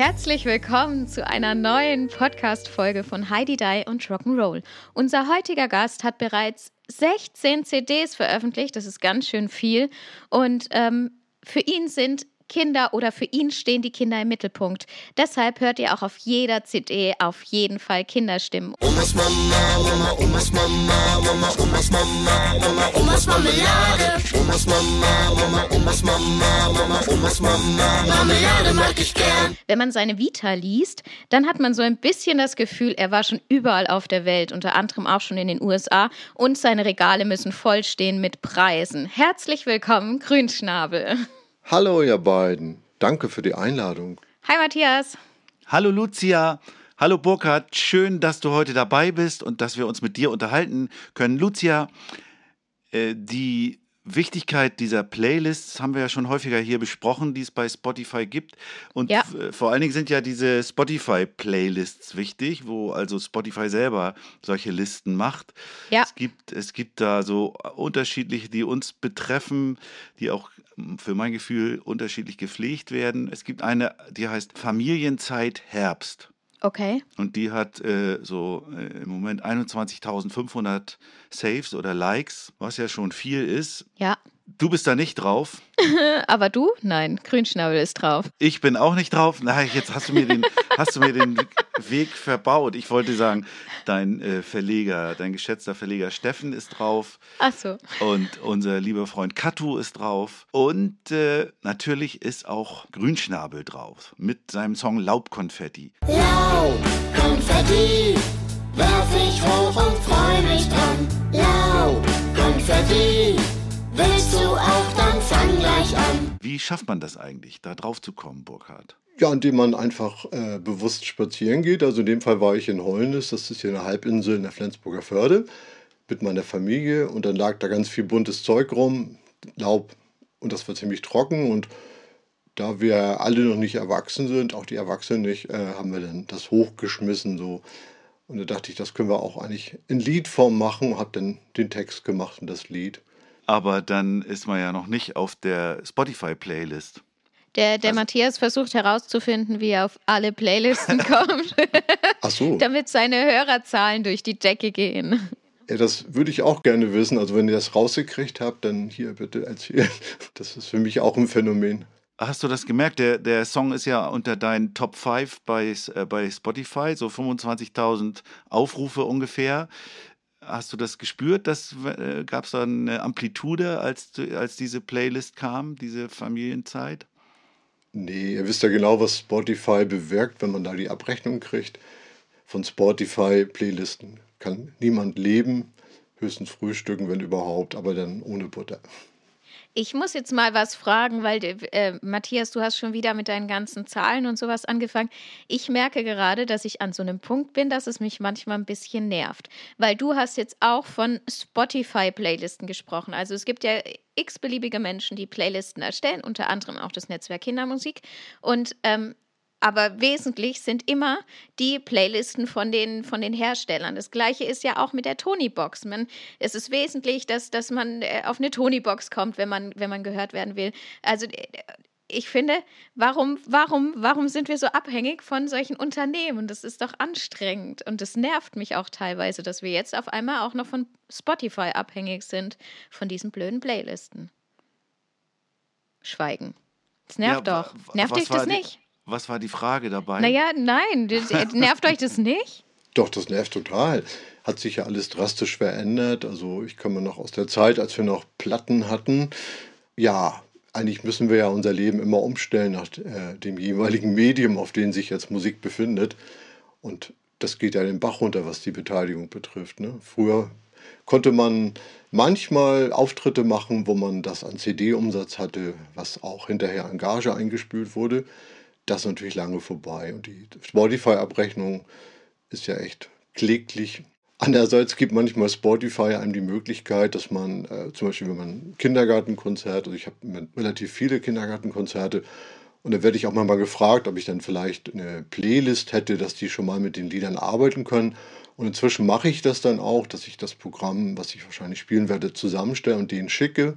Herzlich willkommen zu einer neuen Podcast-Folge von Heidi Dai und Rock'n'Roll. Unser heutiger Gast hat bereits 16 CDs veröffentlicht, das ist ganz schön viel. Und ähm, für ihn sind Kinder oder für ihn stehen die Kinder im Mittelpunkt. Deshalb hört ihr auch auf jeder CD auf jeden Fall Kinderstimmen. Omas Mama, Mama, Omas Mama, Mama, Omas Mama, Mama, Omas Marmelade. Omas Mama, Mama, Omas Mama, Mama, Omas Mama, Marmelade mag ich gern. Wenn man seine Vita liest, dann hat man so ein bisschen das Gefühl, er war schon überall auf der Welt, unter anderem auch schon in den USA und seine Regale müssen vollstehen mit Preisen. Herzlich willkommen, Grünschnabel. Hallo, ihr beiden. Danke für die Einladung. Hi Matthias. Hallo Lucia. Hallo Burkhard. Schön, dass du heute dabei bist und dass wir uns mit dir unterhalten können. Lucia, äh, die Wichtigkeit dieser Playlists haben wir ja schon häufiger hier besprochen, die es bei Spotify gibt. Und Ja. f- vor allen Dingen sind ja diese Spotify-Playlists wichtig, wo also Spotify selber solche Listen macht. Ja. Es gibt, es gibt da so unterschiedliche, die uns betreffen, die auch mm, für mein Gefühl unterschiedlich gepflegt werden. Es gibt eine, die heißt Familienzeit Herbst. Okay. Und die hat äh, so äh, im Moment 21.500 Saves oder Likes, was ja schon viel ist. Ja. Du bist da nicht drauf. Aber du? Nein, Grünschnabel ist drauf. Ich bin auch nicht drauf. Na, jetzt hast du mir den, hast du mir den Weg verbaut. Ich wollte sagen, dein äh, Verleger, dein geschätzter Verleger Steffen ist drauf. Ach so. Und unser lieber Freund Katu ist drauf. Und äh, natürlich ist auch Grünschnabel drauf mit seinem Song Laubkonfetti. Laub, Konfetti, werf ich hoch und freu mich dran. Laub, Willst du auch, dann fang gleich an. Wie schafft man das eigentlich, da drauf zu kommen, Burkhard? Ja, indem man einfach äh, bewusst spazieren geht. Also in dem Fall war ich in Holnis, das ist hier eine Halbinsel in der Flensburger Förde, mit meiner Familie. Und dann lag da ganz viel buntes Zeug rum, Laub. Und das war ziemlich trocken. Und da wir alle noch nicht erwachsen sind, auch die Erwachsenen nicht, äh, haben wir dann das hochgeschmissen. So. Und da dachte ich, das können wir auch eigentlich in Liedform machen. Habe dann den Text gemacht und das Lied. Aber dann ist man ja noch nicht auf der Spotify-Playlist. Der, der Matthias versucht herauszufinden, wie er auf alle Playlisten kommt, Ach so. damit seine Hörerzahlen durch die Decke gehen. Ja, das würde ich auch gerne wissen. Also wenn ihr das rausgekriegt habt, dann hier bitte erzählen. Das ist für mich auch ein Phänomen. Hast du das gemerkt? Der, der Song ist ja unter deinen Top 5 bei, äh, bei Spotify, so 25.000 Aufrufe ungefähr. Hast du das gespürt? Das, äh, Gab es da eine Amplitude, als, als diese Playlist kam, diese Familienzeit? Nee, ihr wisst ja genau, was Spotify bewirkt, wenn man da die Abrechnung kriegt. Von Spotify-Playlisten kann niemand leben, höchstens frühstücken, wenn überhaupt, aber dann ohne Butter. Ich muss jetzt mal was fragen, weil äh, Matthias, du hast schon wieder mit deinen ganzen Zahlen und sowas angefangen. Ich merke gerade, dass ich an so einem Punkt bin, dass es mich manchmal ein bisschen nervt, weil du hast jetzt auch von Spotify-Playlisten gesprochen. Also es gibt ja x-beliebige Menschen, die Playlisten erstellen, unter anderem auch das Netzwerk Kindermusik. Und ähm, aber wesentlich sind immer die Playlisten von den, von den Herstellern. Das gleiche ist ja auch mit der Tony-Box. Man, es ist wesentlich, dass, dass man äh, auf eine Tony-Box kommt, wenn man, wenn man gehört werden will. Also ich finde, warum, warum, warum sind wir so abhängig von solchen Unternehmen? Das ist doch anstrengend. Und das nervt mich auch teilweise, dass wir jetzt auf einmal auch noch von Spotify abhängig sind, von diesen blöden Playlisten. Schweigen. Das nervt Ja, doch. Nervt dich das die- nicht? Was war die Frage dabei? Naja, nein. Äh, nervt euch das nicht? Doch, das nervt total. Hat sich ja alles drastisch verändert. Also ich komme noch aus der Zeit, als wir noch Platten hatten. Ja, eigentlich müssen wir ja unser Leben immer umstellen nach äh, dem jeweiligen Medium, auf dem sich jetzt Musik befindet. Und das geht ja den Bach runter, was die Beteiligung betrifft. Ne? Früher konnte man manchmal Auftritte machen, wo man das an CD-Umsatz hatte, was auch hinterher an Gage eingespült wurde. Das ist natürlich lange vorbei. Und die Spotify-Abrechnung ist ja echt kläglich. Andererseits gibt manchmal Spotify einem die Möglichkeit, dass man äh, zum Beispiel, wenn man ein Kindergartenkonzert, also ich habe relativ viele Kindergartenkonzerte, und da werde ich auch mal gefragt, ob ich dann vielleicht eine Playlist hätte, dass die schon mal mit den Liedern arbeiten können. Und inzwischen mache ich das dann auch, dass ich das Programm, was ich wahrscheinlich spielen werde, zusammenstelle und denen schicke.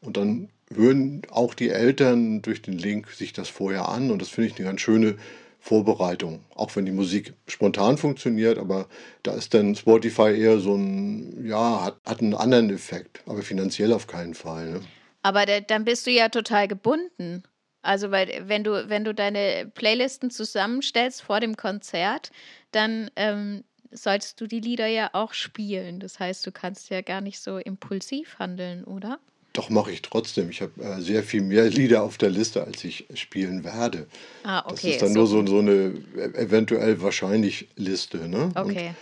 Und dann hören auch die Eltern durch den Link sich das vorher an. Und das finde ich eine ganz schöne Vorbereitung. Auch wenn die Musik spontan funktioniert, aber da ist dann Spotify eher so ein, ja, hat, hat einen anderen Effekt, aber finanziell auf keinen Fall. Ne? Aber der, dann bist du ja total gebunden. Also, weil wenn du, wenn du deine Playlisten zusammenstellst vor dem Konzert, dann ähm, solltest du die Lieder ja auch spielen. Das heißt, du kannst ja gar nicht so impulsiv handeln, oder? Doch, mache ich trotzdem. Ich habe äh, sehr viel mehr Lieder auf der Liste, als ich spielen werde. Ah, okay. Das ist dann so nur so, so eine e-, eventuell wahrscheinlich Liste. Ne? Okay. Und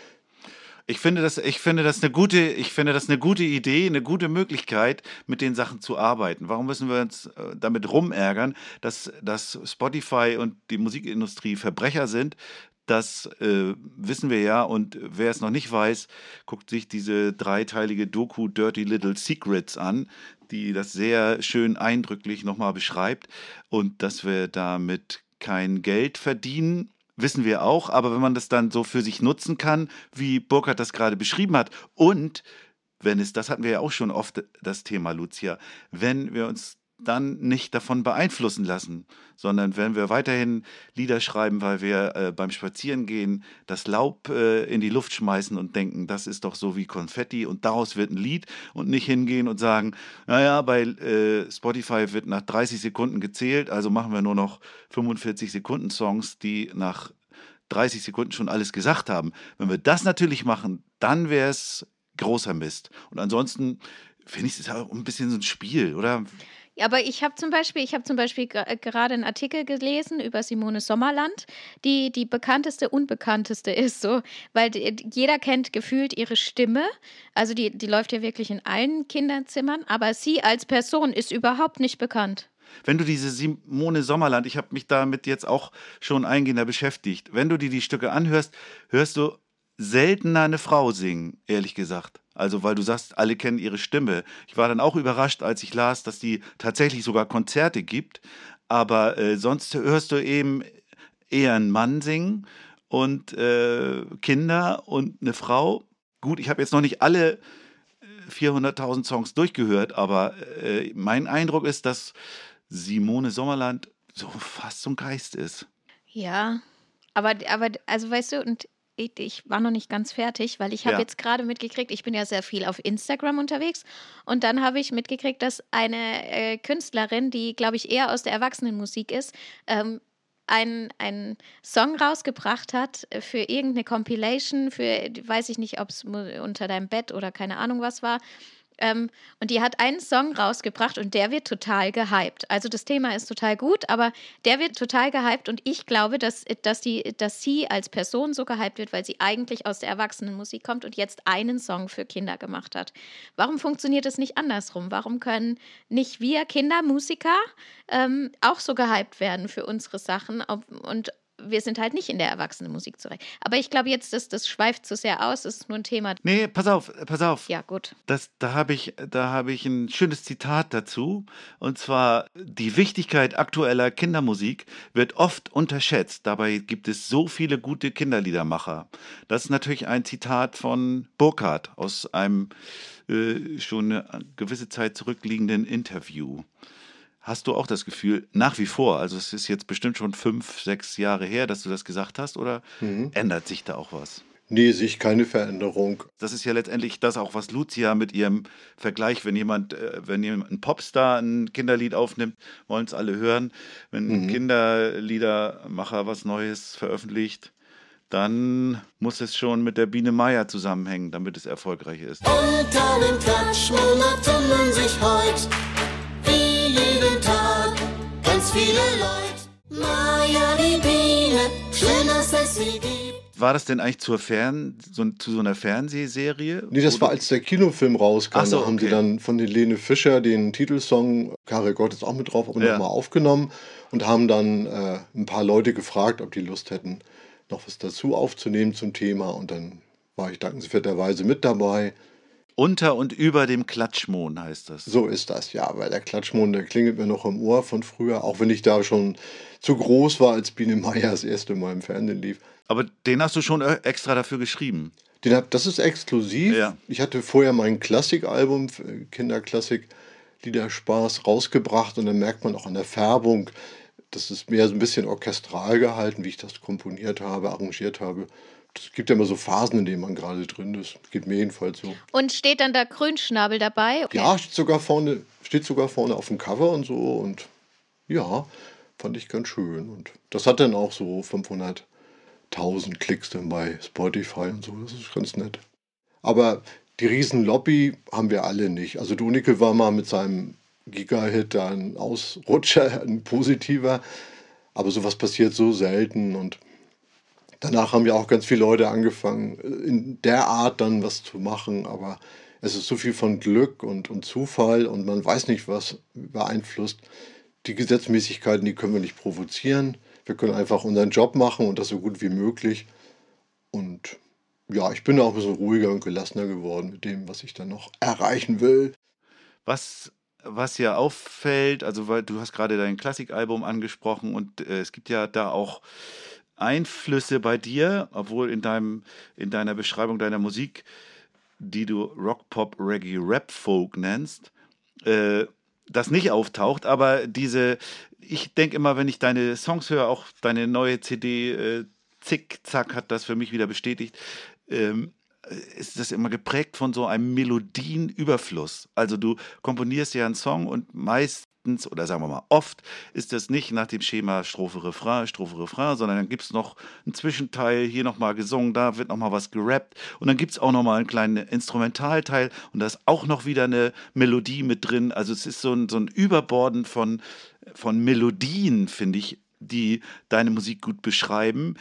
ich finde, das, ich, finde das eine gute, ich finde das eine gute Idee, eine gute Möglichkeit, mit den Sachen zu arbeiten. Warum müssen wir uns äh, damit rumärgern, dass, dass Spotify und die Musikindustrie Verbrecher sind? Das äh, wissen wir ja. Und wer es noch nicht weiß, guckt sich diese dreiteilige Doku Dirty Little Secrets an, die das sehr schön eindrücklich nochmal beschreibt. Und dass wir damit kein Geld verdienen, wissen wir auch, aber wenn man das dann so für sich nutzen kann, wie Burkhardt das gerade beschrieben hat und wenn es, das hatten wir ja auch schon oft das Thema, Lucia, wenn wir uns dann nicht davon beeinflussen lassen, sondern wenn wir weiterhin Lieder schreiben, weil wir äh, beim Spazierengehen das Laub äh, in die Luft schmeißen und denken, das ist doch so wie Konfetti und daraus wird ein Lied und nicht hingehen und sagen, naja, bei äh, Spotify wird nach 30 Sekunden gezählt, also machen wir nur noch 45 Sekunden Songs, die nach 30 Sekunden schon alles gesagt haben. Wenn wir das natürlich machen, dann wäre es großer Mist. Und ansonsten finde ich es auch ein bisschen so ein Spiel, oder? Aber ich habe zum Beispiel, ich habe zum Beispiel äh, gerade einen Artikel gelesen über Simone Sommerland, die die bekannteste unbekannteste ist, so, weil die, jeder kennt gefühlt ihre Stimme. Also die, die läuft ja wirklich in allen Kinderzimmern, aber sie als Person ist überhaupt nicht bekannt. Wenn du diese Simone Sommerland, ich habe mich damit jetzt auch schon eingehender beschäftigt, wenn du dir die Stücke anhörst, hörst du seltener eine Frau singen, ehrlich gesagt. Also, weil du sagst, alle kennen ihre Stimme. Ich war dann auch überrascht, als ich las, dass die tatsächlich sogar Konzerte gibt. Aber äh, sonst hörst du eben eher einen Mann singen und äh, Kinder und eine Frau. Gut, ich habe jetzt noch nicht alle 400.000 äh, Songs durchgehört, aber äh, mein Eindruck ist, dass Simone Sommerland so fast ein Geist ist. Ja, aber, aber also weißt du, und ich war noch nicht ganz fertig, weil ich habe ja. jetzt gerade mitgekriegt, ich bin ja sehr viel auf Instagram unterwegs und dann habe ich mitgekriegt, dass eine äh, Künstlerin, die glaube ich eher aus der Erwachsenenmusik ist, ähm, einen Song rausgebracht hat für irgendeine Compilation, für weiß ich nicht, ob es unter deinem Bett oder keine Ahnung was war. Ähm, und die hat einen Song rausgebracht und der wird total gehypt. Also das Thema ist total gut, aber der wird total gehypt und ich glaube, dass, dass, die, dass sie als Person so gehypt wird, weil sie eigentlich aus der Erwachsenenmusik kommt und jetzt einen Song für Kinder gemacht hat. Warum funktioniert es nicht andersrum? Warum können nicht wir Kindermusiker ähm, auch so gehypt werden für unsere Sachen? Und wir sind halt nicht in der Erwachsenenmusik zurecht. Aber ich glaube jetzt, das, das schweift zu sehr aus, das ist nur ein Thema. Nee, pass auf, pass auf. Ja, gut. Das, da habe ich, hab ich ein schönes Zitat dazu. Und zwar, die Wichtigkeit aktueller Kindermusik wird oft unterschätzt. Dabei gibt es so viele gute Kinderliedermacher. Das ist natürlich ein Zitat von Burkhardt aus einem äh, schon eine gewisse Zeit zurückliegenden Interview. Hast du auch das Gefühl, nach wie vor, also es ist jetzt bestimmt schon fünf, sechs Jahre her, dass du das gesagt hast, oder mhm. ändert sich da auch was? Nee, sich keine Veränderung. Das ist ja letztendlich das auch, was Lucia mit ihrem Vergleich, wenn jemand, äh, wenn jemand ein Popstar ein Kinderlied aufnimmt, wollen es alle hören. Wenn ein mhm. Kinderliedermacher was Neues veröffentlicht, dann muss es schon mit der Biene Meier zusammenhängen, damit es erfolgreich ist. Unter den Klatschmonaten sich heut viele Leute. Maja, die Biene, schön, dass es sie gibt. war das denn eigentlich zur Fern, so, zu so einer Fernsehserie? Nee, das Oder- war als der Kinofilm rauskam. So, da haben okay. sie dann von Helene Fischer den Titelsong, Karel Gott ist auch mit drauf, aber Ja. nochmal aufgenommen und haben dann äh, ein paar Leute gefragt, ob die Lust hätten, noch was dazu aufzunehmen zum Thema. Und dann war ich dankenswerterweise mit dabei. Unter und über dem Klatschmohn heißt das. So ist das, ja, weil der Klatschmond, der klingelt mir noch im Ohr von früher, auch wenn ich da schon zu groß war, als Biene Meier das erste Mal im Fernsehen lief. Aber den hast du schon äh, extra dafür geschrieben. Den hab, das ist exklusiv. Ja. Ich hatte vorher mein Klassikalbum, äh, Kinderklassik, Liederspaß rausgebracht und dann merkt man auch an der Färbung, das ist mehr so ein bisschen orchestral gehalten, wie ich das komponiert habe, arrangiert habe. Es gibt ja immer so Phasen, in denen man gerade drin ist. Geht mir jedenfalls so. Und steht dann da Grünschnabel dabei? Ja, steht sogar vorne, steht sogar vorne auf dem Cover und so und ja, fand ich ganz schön. Und das hat dann auch so 500.000 Klicks dann bei Spotify und so. Das ist ganz nett. Aber die Riesenlobby haben wir alle nicht. Also Dunike war mal mit seinem Giga-Hit da ein Ausrutscher, ein positiver. Aber sowas passiert so selten und danach haben ja auch ganz viele Leute angefangen, in der Art dann was zu machen. Aber es ist so viel von Glück und, und Zufall und man weiß nicht, was beeinflusst. Die Gesetzmäßigkeiten, die können wir nicht provozieren. Wir können einfach unseren Job machen und das so gut wie möglich. Und ja, ich bin auch ein bisschen ruhiger und gelassener geworden mit dem, was ich dann noch erreichen will. Was, was ja auffällt, also weil du hast gerade dein Klassikalbum angesprochen und äh, es gibt ja da auch Einflüsse bei dir, obwohl in deinem, in deiner Beschreibung deiner Musik, die du Rock, Pop, Reggae, Rap, Folk nennst, äh, das nicht auftaucht, aber diese, ich denke immer, wenn ich deine Songs höre, auch deine neue CD, äh, Zick, Zack, hat das für mich wieder bestätigt, ähm, ist das immer geprägt von so einem Melodienüberfluss. Also du komponierst ja einen Song und meistens, oder sagen wir mal oft, ist das nicht nach dem Schema Strophe, Refrain, Strophe, Refrain, sondern dann gibt es noch einen Zwischenteil, hier nochmal gesungen, da wird nochmal was gerappt und dann gibt es auch nochmal einen kleinen Instrumentalteil und da ist auch noch wieder eine Melodie mit drin. Also es ist so ein, so ein Überborden von, von Melodien, finde ich, die deine Musik gut beschreiben.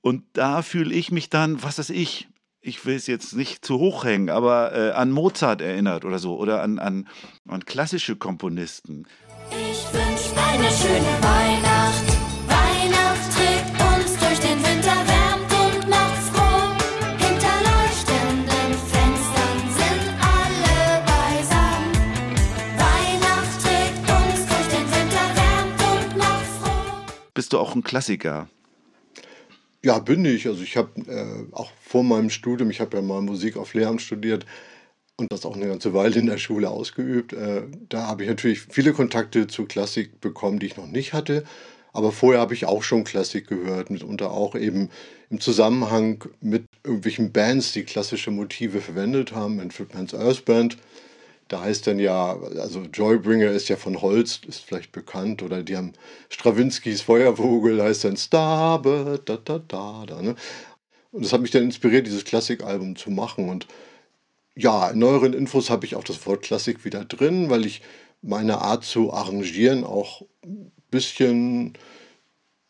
Und da fühle ich mich dann, was weiß ich, ich will es jetzt nicht zu hoch hängen, aber äh, an Mozart erinnert oder so oder an, an, an klassische Komponisten. Ich wünsch eine schöne Weihnacht. Weihnacht trägt uns durch den Winter, wärmt und macht froh. Hinter leuchtenden Fenstern sind alle beisammen. Weihnacht trägt uns durch den Winter, wärmt und macht froh. Bist du auch ein Klassiker? Ja, bin ich. Also ich habe äh, auch vor meinem Studium, ich habe ja mal Musik auf Lehramt studiert und das auch eine ganze Weile in der Schule ausgeübt. Äh, da habe ich natürlich viele Kontakte zu Klassik bekommen, die ich noch nicht hatte. Aber vorher habe ich auch schon Klassik gehört, mitunter auch eben im Zusammenhang mit irgendwelchen Bands, die klassische Motive verwendet haben. Manfred Mann's Earth Band, da heißt dann ja, also Joybringer ist ja von Holst, ist vielleicht bekannt, oder die haben Strawinskys Feuervogel, heißt dann Starbe, da, da, da, da. Ne? Und das hat mich dann inspiriert, dieses Klassikalbum zu machen. Und ja, in neueren Infos habe ich auch das Wort Klassik wieder drin, weil ich meine Art zu arrangieren auch ein bisschen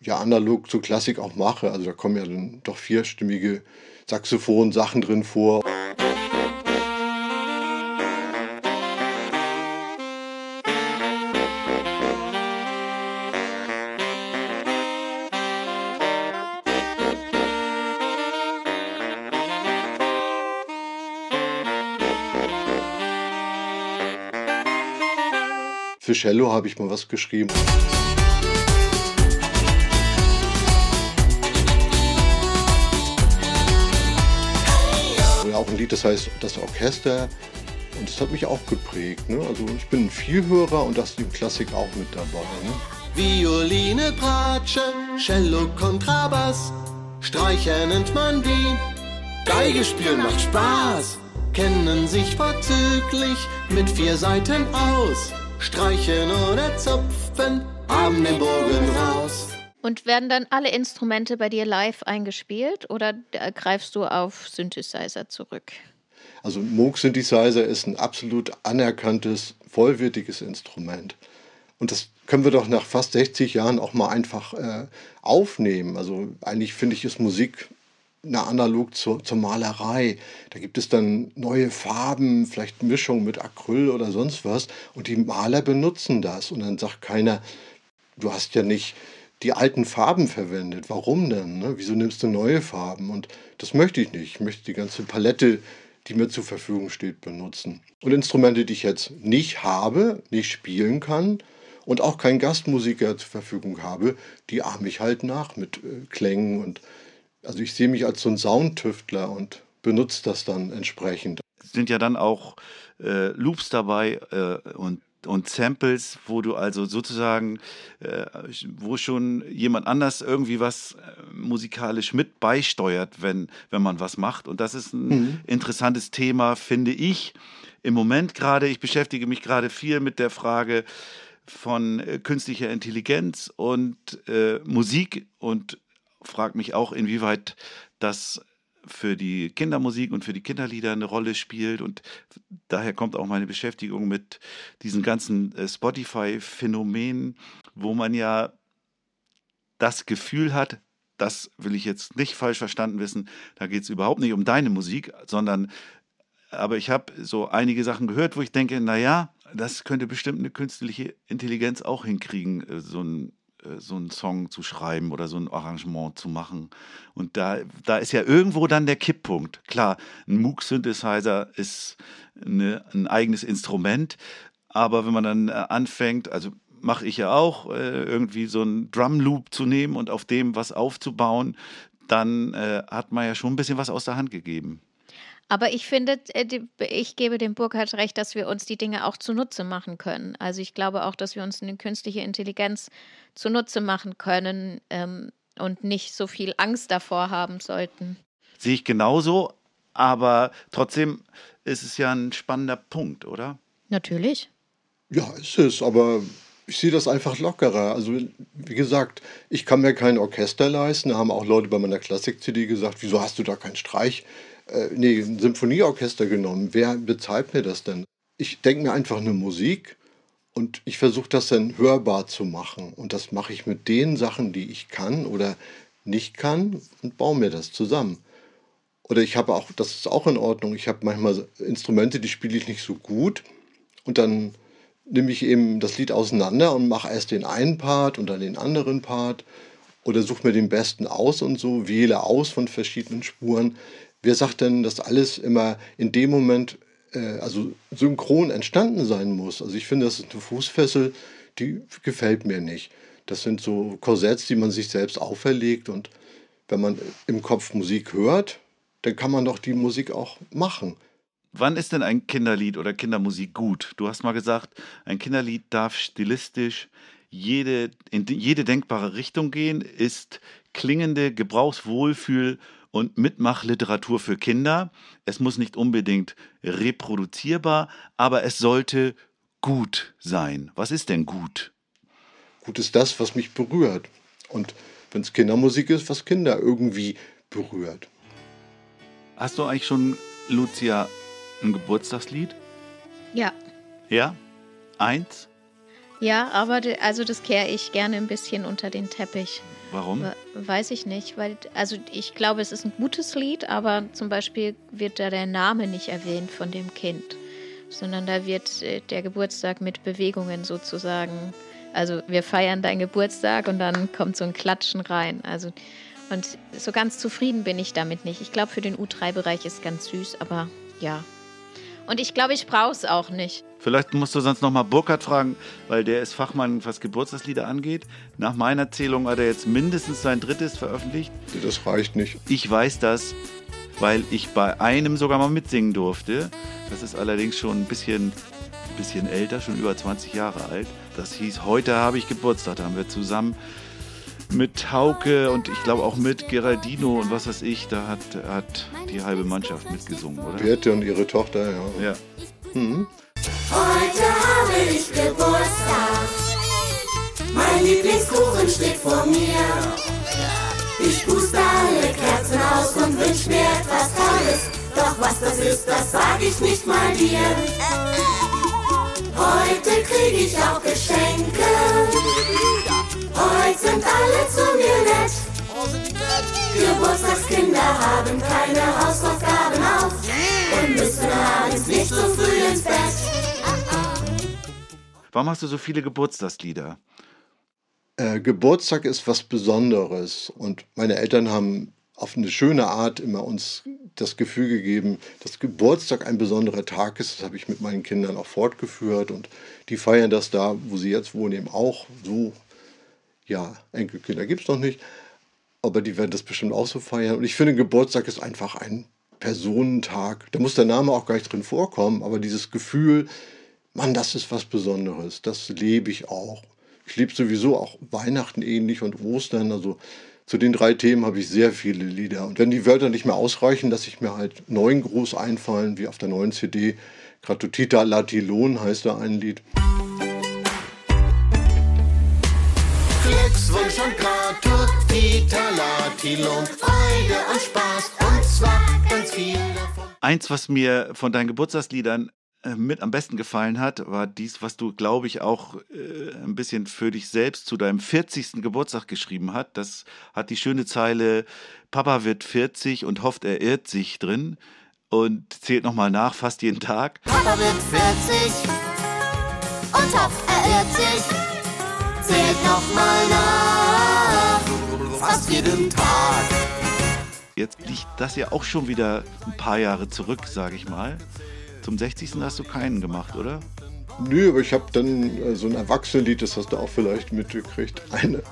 ja, analog zu Klassik auch mache. Also da kommen ja dann doch vierstimmige Saxophon-Sachen drin vor. Für Cello habe ich mal was geschrieben. Oder auch ein Lied, das heißt Das Orchester. Und das hat mich auch geprägt. Ne? Also ich bin ein Vielhörer und das ist im Klassik auch mit dabei. Ne? Violine, Bratsche, Cello, Kontrabass. Streicher nennt man die. Geige spielen macht Spaß. Kennen sich vorzüglich mit vier Seiten aus. Streichen oder zupfen, haben den Bogen raus. Und werden dann alle Instrumente bei dir live eingespielt oder äh, greifst du auf Synthesizer zurück? Also Moog Synthesizer ist ein absolut anerkanntes, vollwertiges Instrument. Und das können wir doch nach fast 60 Jahren auch mal einfach äh, aufnehmen. Also eigentlich finde ich, ist Musik na, analog zur, zur Malerei. Da gibt es dann neue Farben, vielleicht Mischung mit Acryl oder sonst was. Und die Maler benutzen das. Und dann sagt keiner, du hast ja nicht die alten Farben verwendet. Warum denn? Ne? Wieso nimmst du neue Farben? Und das möchte ich nicht. Ich möchte die ganze Palette, die mir zur Verfügung steht, benutzen. Und Instrumente, die ich jetzt nicht habe, nicht spielen kann und auch keinen Gastmusiker zur Verfügung habe, die ahme ich halt nach mit äh, Klängen und also ich sehe mich als so ein Soundtüftler und benutze das dann entsprechend. Sind ja dann auch äh, Loops dabei äh, und und Samples, wo du also sozusagen, äh, wo schon jemand anders irgendwie was äh, musikalisch mit beisteuert, wenn, wenn man was macht. Und das ist ein mhm. interessantes Thema, finde ich. Im Moment gerade, ich beschäftige mich gerade viel mit der Frage von äh, künstlicher Intelligenz und äh, Musik und frage mich auch, inwieweit das für die Kindermusik und für die Kinderlieder eine Rolle spielt. Und daher kommt auch meine Beschäftigung mit diesen ganzen äh, Spotify-Phänomenen, wo man ja das Gefühl hat, das will ich jetzt nicht falsch verstanden wissen, da geht es überhaupt nicht um deine Musik, sondern, aber ich habe so einige Sachen gehört, wo ich denke, naja, das könnte bestimmt eine künstliche Intelligenz auch hinkriegen, äh, so ein so einen Song zu schreiben oder so ein Arrangement zu machen. Und da, da ist ja irgendwo dann der Kipppunkt. Klar, ein Moog-Synthesizer ist eine, ein eigenes Instrument, aber wenn man dann äh, anfängt, also mache ich ja auch, äh, irgendwie so einen Drum-Loop zu nehmen und auf dem was aufzubauen, dann äh, hat man ja schon ein bisschen was aus der Hand gegeben. Aber ich finde, äh, ich gebe dem Burkhardt recht, dass wir uns die Dinge auch zunutze machen können. Also ich glaube auch, dass wir uns eine künstliche Intelligenz zunutze machen können ähm, und nicht so viel Angst davor haben sollten. Sehe ich genauso, aber trotzdem ist es ja ein spannender Punkt, oder? Natürlich. Ja, ist es, aber ich sehe das einfach lockerer. Also, wie gesagt, ich kann mir kein Orchester leisten. Da haben auch Leute bei meiner Klassik-CD gesagt, wieso hast du da keinen Streich? Äh, nee, ein Symphonieorchester genommen. Wer bezahlt mir das denn? Ich denke mir einfach eine Musik und ich versuche das dann hörbar zu machen. Und das mache ich mit den Sachen, die ich kann oder nicht kann und baue mir das zusammen. Oder ich habe auch, das ist auch in Ordnung, ich habe manchmal Instrumente, die spiele ich nicht so gut und dann nehme ich eben das Lied auseinander und mache erst den einen Part und dann den anderen Part oder suche mir den besten aus und so, wähle aus von verschiedenen Spuren. Wer sagt denn, dass alles immer in dem Moment äh, also synchron entstanden sein muss? Also ich finde, das ist eine Fußfessel, die gefällt mir nicht. Das sind so Korsetts, die man sich selbst auferlegt und wenn man im Kopf Musik hört, dann kann man doch die Musik auch machen. Wann ist denn ein Kinderlied oder Kindermusik gut? Du hast mal gesagt, ein Kinderlied darf stilistisch jede, in jede denkbare Richtung gehen, ist klingende Gebrauchswohlfühl und Mitmachliteratur für Kinder. Es muss nicht unbedingt reproduzierbar, aber es sollte gut sein. Was ist denn gut? Gut ist das, was mich berührt. Und wenn es Kindermusik ist, was Kinder irgendwie berührt. Hast du eigentlich schon, Lucia, ein Geburtstagslied? Ja. Ja? Eins? Ja, aber also das kehre ich gerne ein bisschen unter den Teppich. Warum? Weiß ich nicht, weil also ich glaube, es ist ein gutes Lied, aber zum Beispiel wird da der Name nicht erwähnt von dem Kind, sondern da wird äh, der Geburtstag mit Bewegungen sozusagen. Also wir feiern deinen Geburtstag und dann kommt so ein Klatschen rein. Also und so ganz zufrieden bin ich damit nicht. Ich glaube, für den U3-Bereich ist ganz süß, aber ja. Und ich glaube, ich brauche es auch nicht. Vielleicht musst du sonst nochmal Burkhardt fragen, weil der ist Fachmann, was Geburtstagslieder angeht. Nach meiner Zählung hat er jetzt mindestens sein drittes veröffentlicht. Das reicht nicht. Ich weiß das, weil ich bei einem sogar mal mitsingen durfte. Das ist allerdings schon ein bisschen, ein bisschen älter, schon über 20 Jahre alt. Das hieß, heute habe ich Geburtstag. Da haben wir zusammen mit Hauke und ich glaube auch mit Geraldino und was weiß ich, da hat, hat die halbe Mannschaft mitgesungen, oder? Birte und ihre Tochter, ja. Ja. Mhm. Heute habe ich Geburtstag. Mein Lieblingskuchen steht vor mir. Ich puste alle Kerzen aus und wünsch mir etwas Tolles. Doch was das ist, das sag ich nicht mal dir. Heute krieg ich auch Geschenke. Heute sind alle zu mir nett. Geburtstags Kinder haben keine Hausaufgaben auf und müssen abends nicht so früh ins Bett. Warum hast du so viele Geburtstagslieder? Äh, Geburtstag ist was Besonderes und meine Eltern haben auf eine schöne Art immer uns das Gefühl gegeben, dass Geburtstag ein besonderer Tag ist. Das habe ich mit meinen Kindern auch fortgeführt und die feiern das da, wo sie jetzt wohnen, eben auch so. Ja, Enkelkinder gibt es noch nicht, aber die werden das bestimmt auch so feiern. Und ich finde, Geburtstag ist einfach ein Personentag. Da muss der Name auch gar nicht drin vorkommen, aber dieses Gefühl, Mann, das ist was Besonderes, das lebe ich auch. Ich liebe sowieso auch Weihnachten ähnlich und Ostern. Also zu den drei Themen habe ich sehr viele Lieder. Und wenn die Wörter nicht mehr ausreichen, dass ich mir halt neuen Gruß einfallen, wie auf der neuen CD. Gratutita Latilon heißt da ein Lied. Gratutita Latilon, Freude und Spaß und zwar ganz viel davon. Eins, was mir von deinen Geburtstagsliedern äh, mit am besten gefallen hat, war dies, was du, glaube ich, auch äh, ein bisschen für dich selbst zu deinem 40. Geburtstag geschrieben hast. Das hat die schöne Zeile Papa wird 40 und hofft, er irrt sich drin und zählt nochmal nach, fast jeden Tag. Papa wird 40 und hofft, er irrt sich. Zählt nochmal nach, fast jeden Tag. Jetzt liegt das ja auch schon wieder ein paar Jahre zurück, sage ich mal. Zum 60. hast du keinen gemacht, oder? Nö, aber ich habe dann äh, so ein Erwachsenenlied, das hast du auch vielleicht mitgekriegt, eine,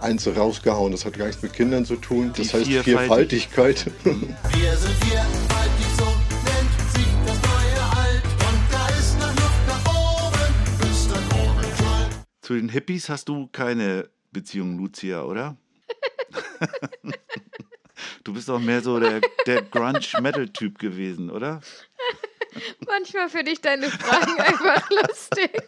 eins rausgehauen. Das hat gar nichts mit Kindern zu tun. Das Die heißt Vierfaltig- Vierfaltigkeit. Wir sind vierfaltig, so nennt sich das neue Alt. Und da ist noch Luft nach oben, bis dann oben. Zu den Hippies hast du keine Beziehung, Lucia, oder? Du bist doch mehr so der, der Grunge-Metal-Typ gewesen, oder? Manchmal finde ich deine Fragen einfach lustig.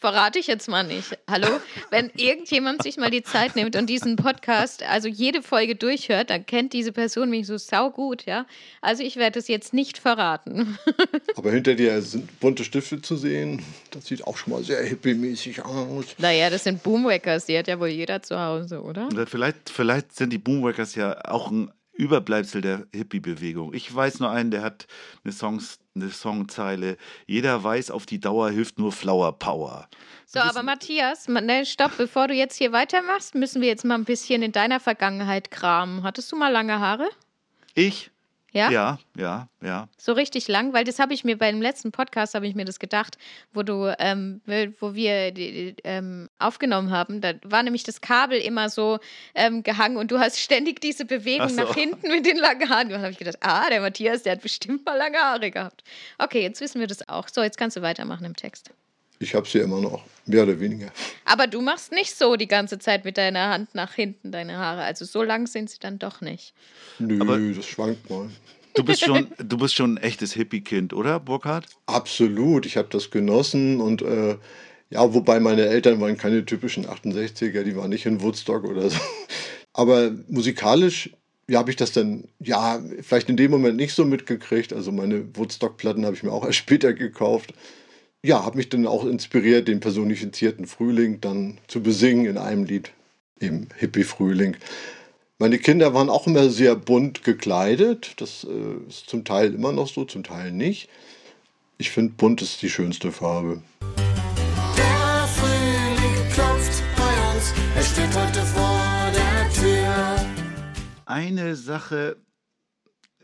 Verrate ich jetzt mal nicht. Hallo? Wenn irgendjemand sich mal die Zeit nimmt und diesen Podcast, also jede Folge durchhört, dann kennt diese Person mich so saugut, ja? Also ich werde es jetzt nicht verraten. aber hinter dir sind bunte Stifte zu sehen. Das sieht auch schon mal sehr hippie-mäßig aus. Naja, das sind Boomwackers, die hat ja wohl jeder zu Hause, oder? Oder vielleicht, vielleicht sind die Boomwackers ja auch ein Überbleibsel der Hippie-Bewegung. Ich weiß nur einen, der hat eine, Songs, eine Songzeile. Jeder weiß, auf die Dauer hilft nur Flower Power. So, aber Matthias, ma- ne, stopp, bevor du jetzt hier weitermachst, müssen wir jetzt mal ein bisschen in deiner Vergangenheit kramen. Hattest du mal lange Haare? Ich? Ja? Ja, ja, ja. So richtig lang, weil das habe ich mir beim letzten Podcast habe ich mir das gedacht, wo du, ähm, wo wir die, die, ähm, aufgenommen haben. Da war nämlich das Kabel immer so ähm, gehangen und du hast ständig diese Bewegung so. nach hinten mit den langen Haaren. Und dann habe ich gedacht, ah, der Matthias, der hat bestimmt mal lange Haare gehabt. Okay, jetzt wissen wir das auch. So, jetzt kannst du weitermachen im Text. Ich habe sie immer noch, mehr oder weniger. Aber du machst nicht so die ganze Zeit mit deiner Hand nach hinten deine Haare. Also so lang sind sie dann doch nicht. Nö, Aber- das schwankt mal. Du bist schon, du bist schon ein echtes Hippie-Kind, oder, Burkhard? Absolut, ich habe das genossen und äh, ja, wobei meine Eltern waren keine typischen 68er, die waren nicht in Woodstock oder so. Aber musikalisch, ja, habe ich das dann, ja, vielleicht in dem Moment nicht so mitgekriegt. Also meine Woodstock-Platten habe ich mir auch erst später gekauft. Ja, habe mich dann auch inspiriert, den personifizierten Frühling dann zu besingen in einem Lied, im Hippie-Frühling. Meine Kinder waren auch immer sehr bunt gekleidet. Das äh, ist zum Teil immer noch so, zum Teil nicht. Ich finde, bunt ist die schönste Farbe. Der Frühling klopft bei uns, er steht heute vor der Tür. Eine Sache,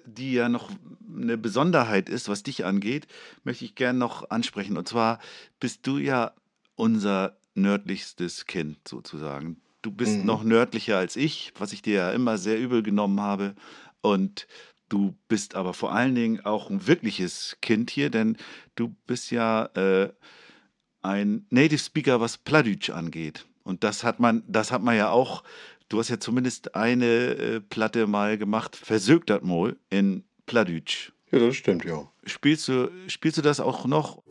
die ja noch eine Besonderheit ist, was dich angeht, möchte ich gerne noch ansprechen. Und zwar bist du ja unser nördlichstes Kind sozusagen. Du bist Mhm. noch nördlicher als ich, was ich dir ja immer sehr übel genommen habe. Und du bist aber vor allen Dingen auch ein wirkliches Kind hier, denn du bist ja äh, ein Native Speaker, was Pladütsch angeht. Und das hat man, das hat man ja auch, du hast ja zumindest eine äh, Platte mal gemacht, Versögt dat mal in Pladütsch. Ja, das stimmt, ja. Spielst du, spielst du das auch noch?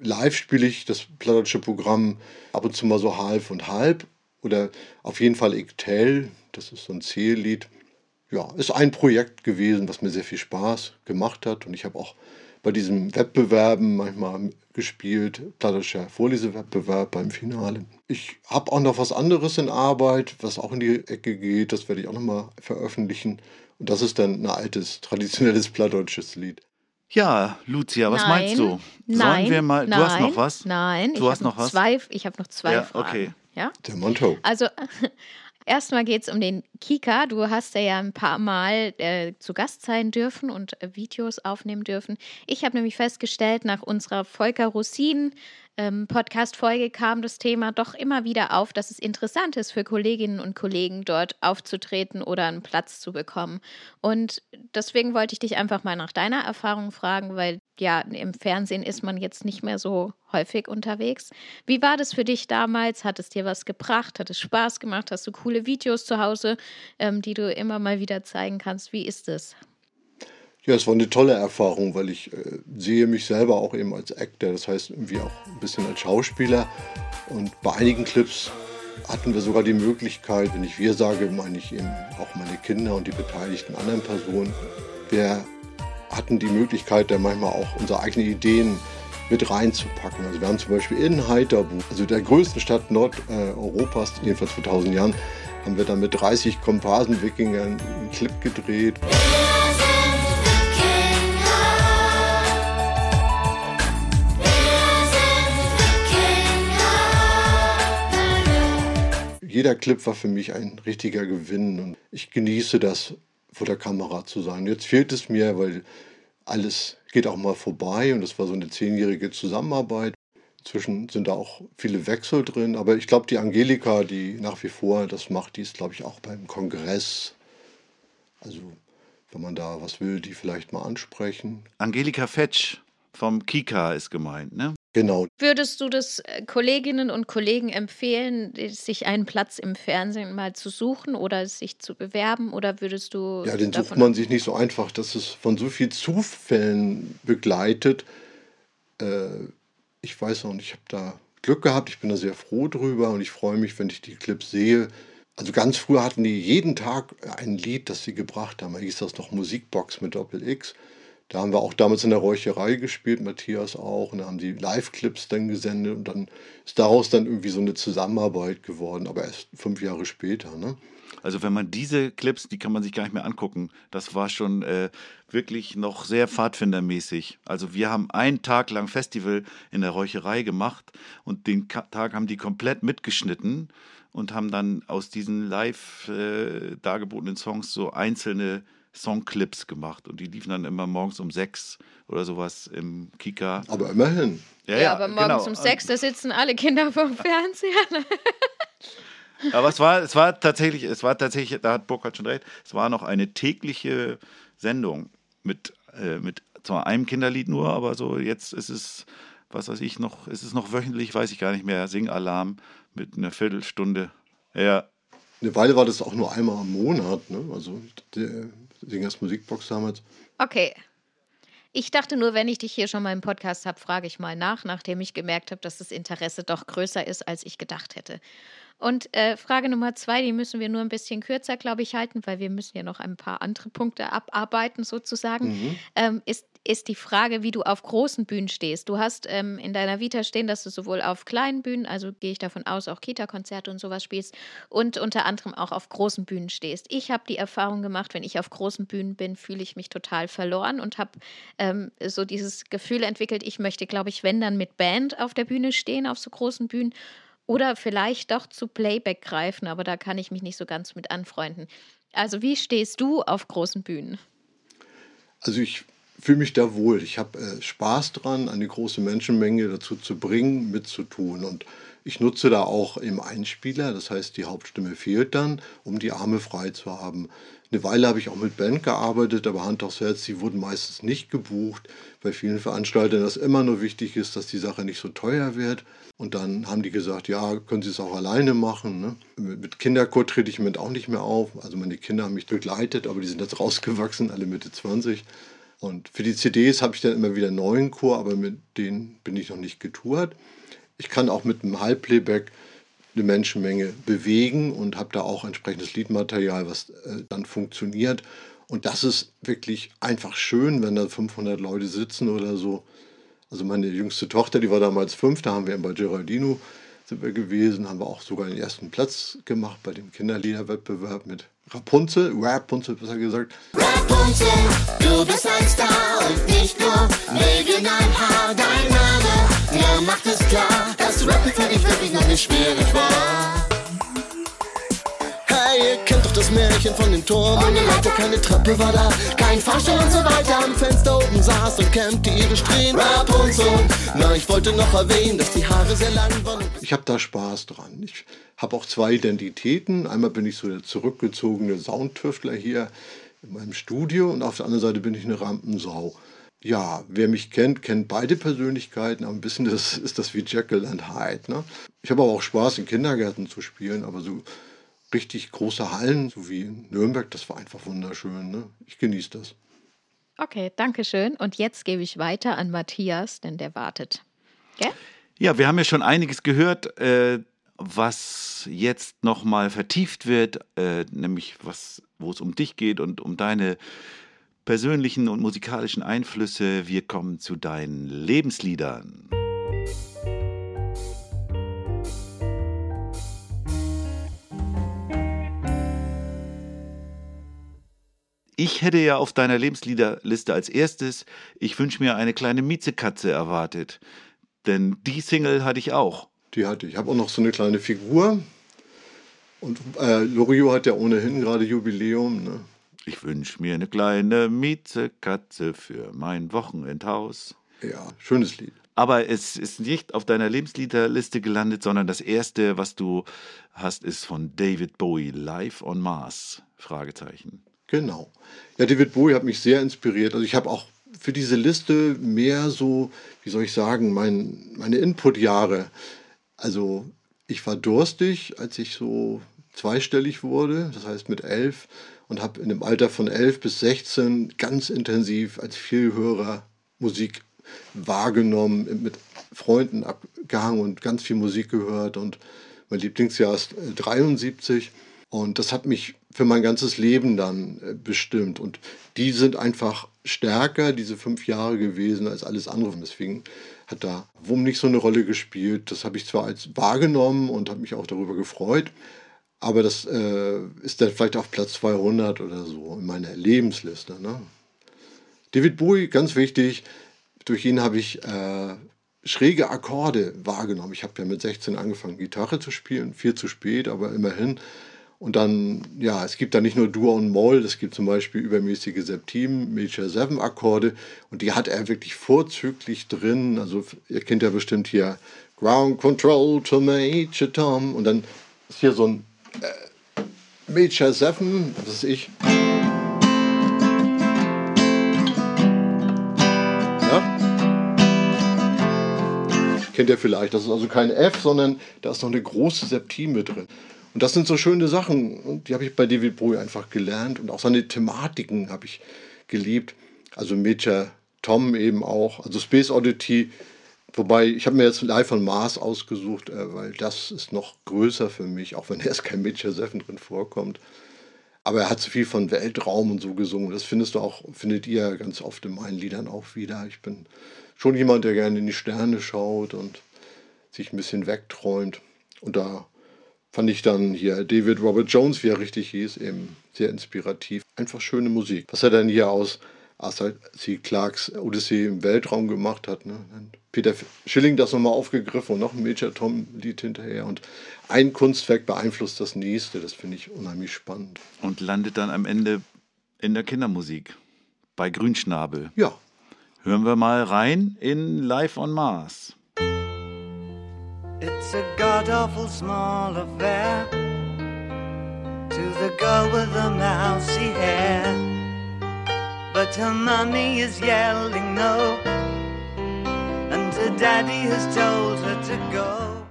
Live spiele ich das plattdeutsche Programm ab und zu mal so halb und halb. Oder auf jeden Fall Iktel, das ist so ein Zähllied. Ja, ist ein Projekt gewesen, was mir sehr viel Spaß gemacht hat. Und ich habe auch bei diesen Wettbewerben manchmal gespielt, Plattdeutscher Vorlesewettbewerb beim Finale. Ich habe auch noch was anderes in Arbeit, was auch in die Ecke geht, das werde ich auch nochmal veröffentlichen. Und das ist dann ein altes, traditionelles plattdeutsches Lied. Ja, Lucia, was nein, meinst du? Nein, Sollen wir mal. nein, du hast noch was? Nein, Du ich hast noch was? Zwei, ich habe noch zwei Ja, Fragen. okay. Ja? Der Monto. Also erstmal geht es um den Kika. Du hast ja ein paar Mal äh, zu Gast sein dürfen und äh, Videos aufnehmen dürfen. Ich habe nämlich festgestellt, nach unserer Volker Rossin ähm, Podcast-Folge kam das Thema doch immer wieder auf, dass es interessant ist für Kolleginnen und Kollegen dort aufzutreten oder einen Platz zu bekommen. Und deswegen wollte ich dich einfach mal nach deiner Erfahrung fragen, weil ja, im Fernsehen ist man jetzt nicht mehr so häufig unterwegs. Wie war das für dich damals? Hat es dir was gebracht? Hat es Spaß gemacht? Hast du coole Videos zu Hause, ähm, die du immer mal wieder zeigen kannst? Wie ist es? Ja, es war eine tolle Erfahrung, weil ich äh, sehe mich selber auch eben als Actor, das heißt irgendwie auch ein bisschen als Schauspieler. Und bei einigen Clips hatten wir sogar die Möglichkeit, wenn ich wir sage, meine ich eben auch meine Kinder und die beteiligten anderen Personen. Wir hatten die Möglichkeit, da manchmal auch unsere eigenen Ideen mit reinzupacken. Also wir haben zum Beispiel in Heiterbu, also der größten Stadt Nordeuropas, jedenfalls vor 1000 Jahren, haben wir dann mit 30 Komparsen-Wikingern einen Clip gedreht. Jeder Clip war für mich ein richtiger Gewinn und ich genieße das, vor der Kamera zu sein. Jetzt fehlt es mir, weil alles geht auch mal vorbei und das war so eine zehnjährige Zusammenarbeit. Inzwischen sind da auch viele Wechsel drin, aber ich glaube, die Angelika, die nach wie vor das macht, die ist, glaube ich, auch beim Kongress. Also, wenn man da was will, die vielleicht mal ansprechen. Angelika Fetsch vom Kika ist gemeint, ne? Genau, Würdest du das äh, Kolleginnen und Kollegen empfehlen, sich einen Platz im Fernsehen mal zu suchen oder sich zu bewerben? Oder würdest du. Ja, den sucht man sich nicht so einfach. Das ist von so vielen Zufällen begleitet. Äh, ich weiß auch nicht, ich habe da Glück gehabt. Ich bin da sehr froh drüber und ich freue mich, wenn ich die Clips sehe. Also ganz früher hatten die jeden Tag ein Lied, das sie gebracht haben. Da hieß das noch Musikbox mit Doppel X. Da haben wir auch damals in der Räucherei gespielt, Matthias auch. Und da haben die Live-Clips dann gesendet und dann ist daraus dann irgendwie so eine Zusammenarbeit geworden, aber erst fünf Jahre später. Ne? Also wenn man diese Clips, die kann man sich gar nicht mehr angucken. Das war schon äh, wirklich noch sehr pfadfindermäßig. Also wir haben einen Tag lang Festival in der Räucherei gemacht und den Tag haben die komplett mitgeschnitten und haben dann aus diesen live äh, dargebotenen Songs so einzelne Songclips gemacht und die liefen dann immer morgens um sechs oder sowas im Kika. Aber immerhin. Ja, aber morgens genau. um sechs, da sitzen alle Kinder vorm Fernseher. Aber es war, es war tatsächlich, es war tatsächlich, da hat Burkhard schon recht, es war noch eine tägliche Sendung mit, äh, mit zwar einem Kinderlied nur, aber so jetzt ist es, was weiß ich noch, ist es noch wöchentlich, weiß ich gar nicht mehr, Singalarm mit einer Viertelstunde. Ja, Eine Weile war das auch nur einmal im Monat. Ne? Also der Singers Musikbox damals. Okay. Ich dachte nur, wenn ich dich hier schon mal im Podcast habe, frage ich mal nach, nachdem ich gemerkt habe, dass das Interesse doch größer ist, als ich gedacht hätte. Und äh, Frage Nummer zwei, die müssen wir nur ein bisschen kürzer, glaube ich, halten, weil wir müssen ja noch ein paar andere Punkte abarbeiten sozusagen, ähm, ist, ist die Frage, wie du auf großen Bühnen stehst. Du hast ähm, in deiner Vita stehen, dass du sowohl auf kleinen Bühnen, also gehe ich davon aus, auch Kita-Konzerte und sowas spielst und unter anderem auch auf großen Bühnen stehst. Ich habe die Erfahrung gemacht, wenn ich auf großen Bühnen bin, fühle ich mich total verloren und habe ähm, so dieses Gefühl entwickelt, ich möchte, glaube ich, wenn dann mit Band auf der Bühne stehen, auf so großen Bühnen oder vielleicht doch zu Playback greifen, aber da kann ich mich nicht so ganz mit anfreunden. Also wie stehst du auf großen Bühnen? Also ich fühle mich da wohl. Ich habe äh, Spaß dran, eine große Menschenmenge dazu zu bringen, mitzutun. Und ich nutze da auch im Einspieler, das heißt, die Hauptstimme fehlt dann, um die Arme frei zu haben. Eine Weile habe ich auch mit Band gearbeitet, aber Hand aufs Herz, die wurden meistens nicht gebucht. Bei vielen Veranstaltern das immer nur wichtig ist, dass die Sache nicht so teuer wird. Und dann haben die gesagt, ja, können Sie es auch alleine machen. Ne? Mit mit Kinderchor trete ich im Moment auch nicht mehr auf. Also meine Kinder haben mich begleitet, aber die sind jetzt rausgewachsen, alle Mitte 20. Und für die CDs habe ich dann immer wieder einen neuen Chor, aber mit denen bin ich noch nicht getourt. Ich kann auch mit einem Halbplayback eine Menschenmenge bewegen und habe da auch entsprechendes Liedmaterial, was äh, dann funktioniert. Und das ist wirklich einfach schön, wenn da 500 Leute sitzen oder so. Also meine jüngste Tochter, die war damals fünf, da haben wir bei Geraldino sind wir gewesen, haben wir auch sogar den ersten Platz gemacht bei dem Kinderliederwettbewerb mit Rapunzel, Rapunzel besser gesagt. Rapunzel, du bist ein Star und nicht nur wegen ein Haar. Dein Name, der macht es klar, dass Rappen für dich wirklich noch nicht schwierig war. Ihr kennt doch das Märchen von dem Turm. Ohne Leiter keine Treppe war da, kein Fahrstuhl und so weiter. Am Fenster oben saß und kämmte ihre Strähnen. Rapunzel, na, ich wollte noch erwähnen, dass die Haare sehr lang waren. Ich habe da Spaß dran. Ich habe auch zwei Identitäten. Einmal bin ich so der zurückgezogene Soundtüftler hier in meinem Studio und auf der anderen Seite bin ich eine Rampensau. Ja, wer mich kennt, kennt beide Persönlichkeiten, aber ein bisschen das, ist das wie Jekyll and Hyde. Ne? Ich habe aber auch Spaß, in Kindergärten zu spielen, aber so richtig große Hallen, so wie in Nürnberg, das war einfach wunderschön. Ne? Ich genieße das. Okay, danke schön. Und jetzt gebe ich weiter an Matthias, denn der wartet. Gell? Ja, wir haben ja schon einiges gehört, äh, was jetzt nochmal vertieft wird, äh, nämlich was, wo es um dich geht und um deine persönlichen und musikalischen Einflüsse. Wir kommen zu deinen Lebensliedern. Ich hätte ja auf deiner Lebensliederliste als erstes Ich wünsche mir eine kleine Miezekatze erwartet. Denn die Single hatte ich auch. Die hatte ich. Ich habe auch noch so eine kleine Figur. Und äh, Loriot hat ja ohnehin gerade Jubiläum. Ne? Ich wünsche mir eine kleine Miezekatze für mein Wochenendhaus. Ja, schönes Lied. Aber es ist nicht auf deiner Lebensliederliste gelandet, sondern das erste, was du hast, ist von David Bowie, Live on Mars? Fragezeichen. Genau. Ja, David Bowie hat mich sehr inspiriert. Also ich habe auch für diese Liste mehr so, wie soll ich sagen, mein, meine Input-Jahre. Also ich war durstig, als ich so zweistellig wurde, das heißt mit elf, und habe in dem Alter von elf bis 16 ganz intensiv als Vielhörer Musik wahrgenommen, mit Freunden abgehangen und ganz viel Musik gehört. Und mein Lieblingsjahr ist 73. Und das hat mich für mein ganzes Leben dann äh, bestimmt. Und die sind einfach stärker, diese fünf Jahre gewesen, als alles andere. Deswegen hat da WUM nicht so eine Rolle gespielt. Das habe ich zwar als wahrgenommen und habe mich auch darüber gefreut, aber das äh, ist dann vielleicht auf Platz 200 oder so in meiner Lebensliste. Ne? David Bowie, ganz wichtig, durch ihn habe ich äh, schräge Akkorde wahrgenommen. Ich habe ja mit 16 angefangen, Gitarre zu spielen, viel zu spät, aber immerhin und dann, ja, es gibt da nicht nur Dur und Moll, es gibt zum Beispiel übermäßige Septim, Major 7 Akkorde und die hat er wirklich vorzüglich drin. Also ihr kennt ja bestimmt hier Ground Control to Major Tom und dann ist hier so ein äh, Major 7, das ist ich. Ja? Kennt ihr vielleicht, das ist also kein F, sondern da ist noch eine große Septime drin. Und das sind so schöne Sachen, und die habe ich bei David Bowie einfach gelernt und auch seine Thematiken habe ich geliebt. Also Major Tom eben auch, also Space Oddity. Wobei, ich habe mir jetzt Live von Mars ausgesucht, äh, weil das ist noch größer für mich, auch wenn erst kein Major Seven drin vorkommt. Aber er hat so viel von Weltraum und so gesungen. Das findest du auch, findet ihr ganz oft in meinen Liedern auch wieder. Ich bin schon jemand, der gerne in die Sterne schaut und sich ein bisschen wegträumt. Und da fand ich dann hier David Robert Jones, wie er richtig hieß, eben sehr inspirativ. Einfach schöne Musik. Was er dann hier aus Arthur C. Clarks Odyssey im Weltraum gemacht hat. Ne? Peter Schilling das nochmal aufgegriffen und noch ein Major Tom-Lied hinterher. Und ein Kunstwerk beeinflusst das nächste. Das finde ich unheimlich spannend. Und landet dann am Ende in der Kindermusik bei Grünschnabel. Ja. Hören wir mal rein in Live on Mars. It's a god awful small affair to the girl with the mousy hair. But her mommy is yelling no, and her daddy has told her to go.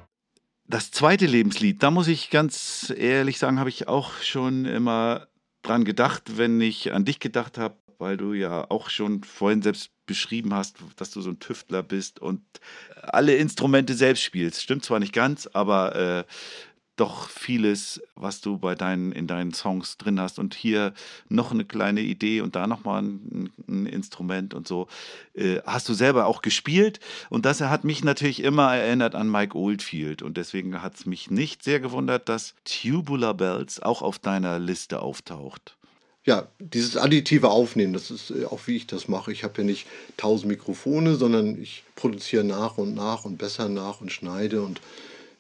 Das zweite Lebenslied, da muss ich ganz ehrlich sagen, habe ich auch schon immer dran gedacht, wenn ich an dich gedacht habe, weil du ja auch schon vorhin selbst beschrieben hast, dass du so ein Tüftler bist und alle Instrumente selbst spielst. Stimmt zwar nicht ganz, aber äh, doch vieles, was du bei deinen, in deinen Songs drin hast. Und hier noch eine kleine Idee und da nochmal ein, ein Instrument und so. Äh, hast du selber auch gespielt. Und das hat mich natürlich immer erinnert an Mike Oldfield. Und deswegen hat es mich nicht sehr gewundert, dass Tubular Bells auch auf deiner Liste auftaucht. Ja, dieses additive Aufnehmen, das ist äh, auch wie ich das mache. Ich habe ja nicht tausend Mikrofone, sondern ich produziere nach und nach und besser nach und schneide und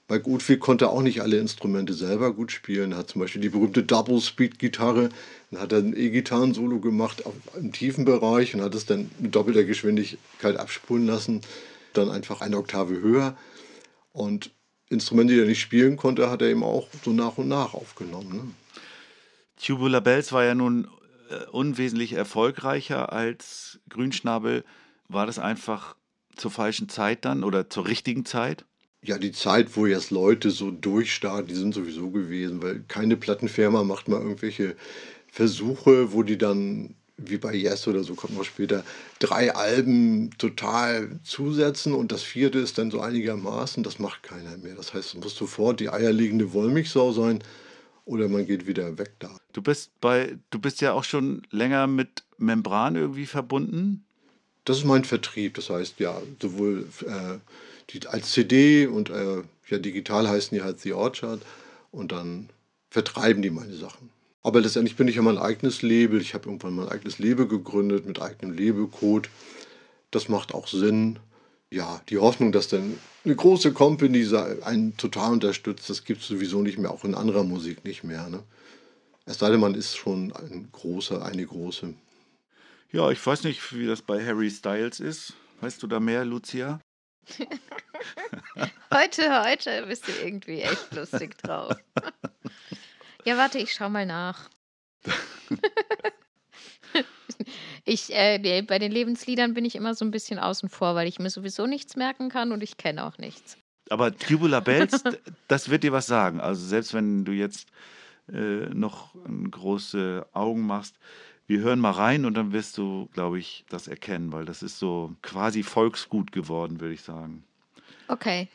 bei Gutfield konnte er auch nicht alle Instrumente selber gut spielen. Er hat zum Beispiel die berühmte Double-Speed-Gitarre. Dann hat er ein E-Gitarren-Solo gemacht im tiefen Bereich und hat es dann mit doppelter Geschwindigkeit abspulen lassen. Dann einfach eine Oktave höher. Und Instrumente, die er nicht spielen konnte, hat er eben auch so nach und nach aufgenommen. Ne? Tubular Bells war ja nun äh, unwesentlich erfolgreicher als Grünschnabel. War das einfach zur falschen Zeit dann oder zur richtigen Zeit? ja, die Zeit, wo jetzt Leute so durchstarten, die sind sowieso gewesen, weil keine Plattenfirma macht mal irgendwelche Versuche, wo die dann, wie bei Yes oder so, kommt noch später, drei Alben total zusetzen und das vierte ist dann so einigermaßen, das macht keiner mehr. Das heißt, es muss sofort die eierlegende Wollmilchsau sein oder man geht wieder weg da. Du bist bei, du bist ja auch schon länger mit Membran irgendwie verbunden? Das ist mein Vertrieb, das heißt ja, sowohl äh, die als CD und äh, ja, digital heißen die halt The Orchard und dann vertreiben die meine Sachen. Aber letztendlich bin ich ja mein eigenes Label. Ich habe irgendwann mein eigenes Label gegründet mit eigenem Labelcode. Das macht auch Sinn. Ja, die Hoffnung, dass dann eine große Company einen total unterstützt, das gibt es sowieso nicht mehr, auch in anderer Musik nicht mehr. Ne? Es sei denn, man ist schon ein großer, eine große. Ja, ich weiß nicht, wie das bei Harry Styles ist. Weißt du da mehr, Lucia? heute, heute bist du irgendwie echt lustig drauf. ja, warte, ich schau mal nach. ich, äh, bei den Lebensliedern bin ich immer so ein bisschen außen vor, weil ich mir sowieso nichts merken kann und ich kenne auch nichts. Aber Tubular Bells, das wird dir was sagen. Also selbst wenn du jetzt äh, noch große Augen machst, wir hören mal rein und dann wirst du, glaube ich, das erkennen, weil das ist so quasi Volksgut geworden, würde ich sagen. Okay.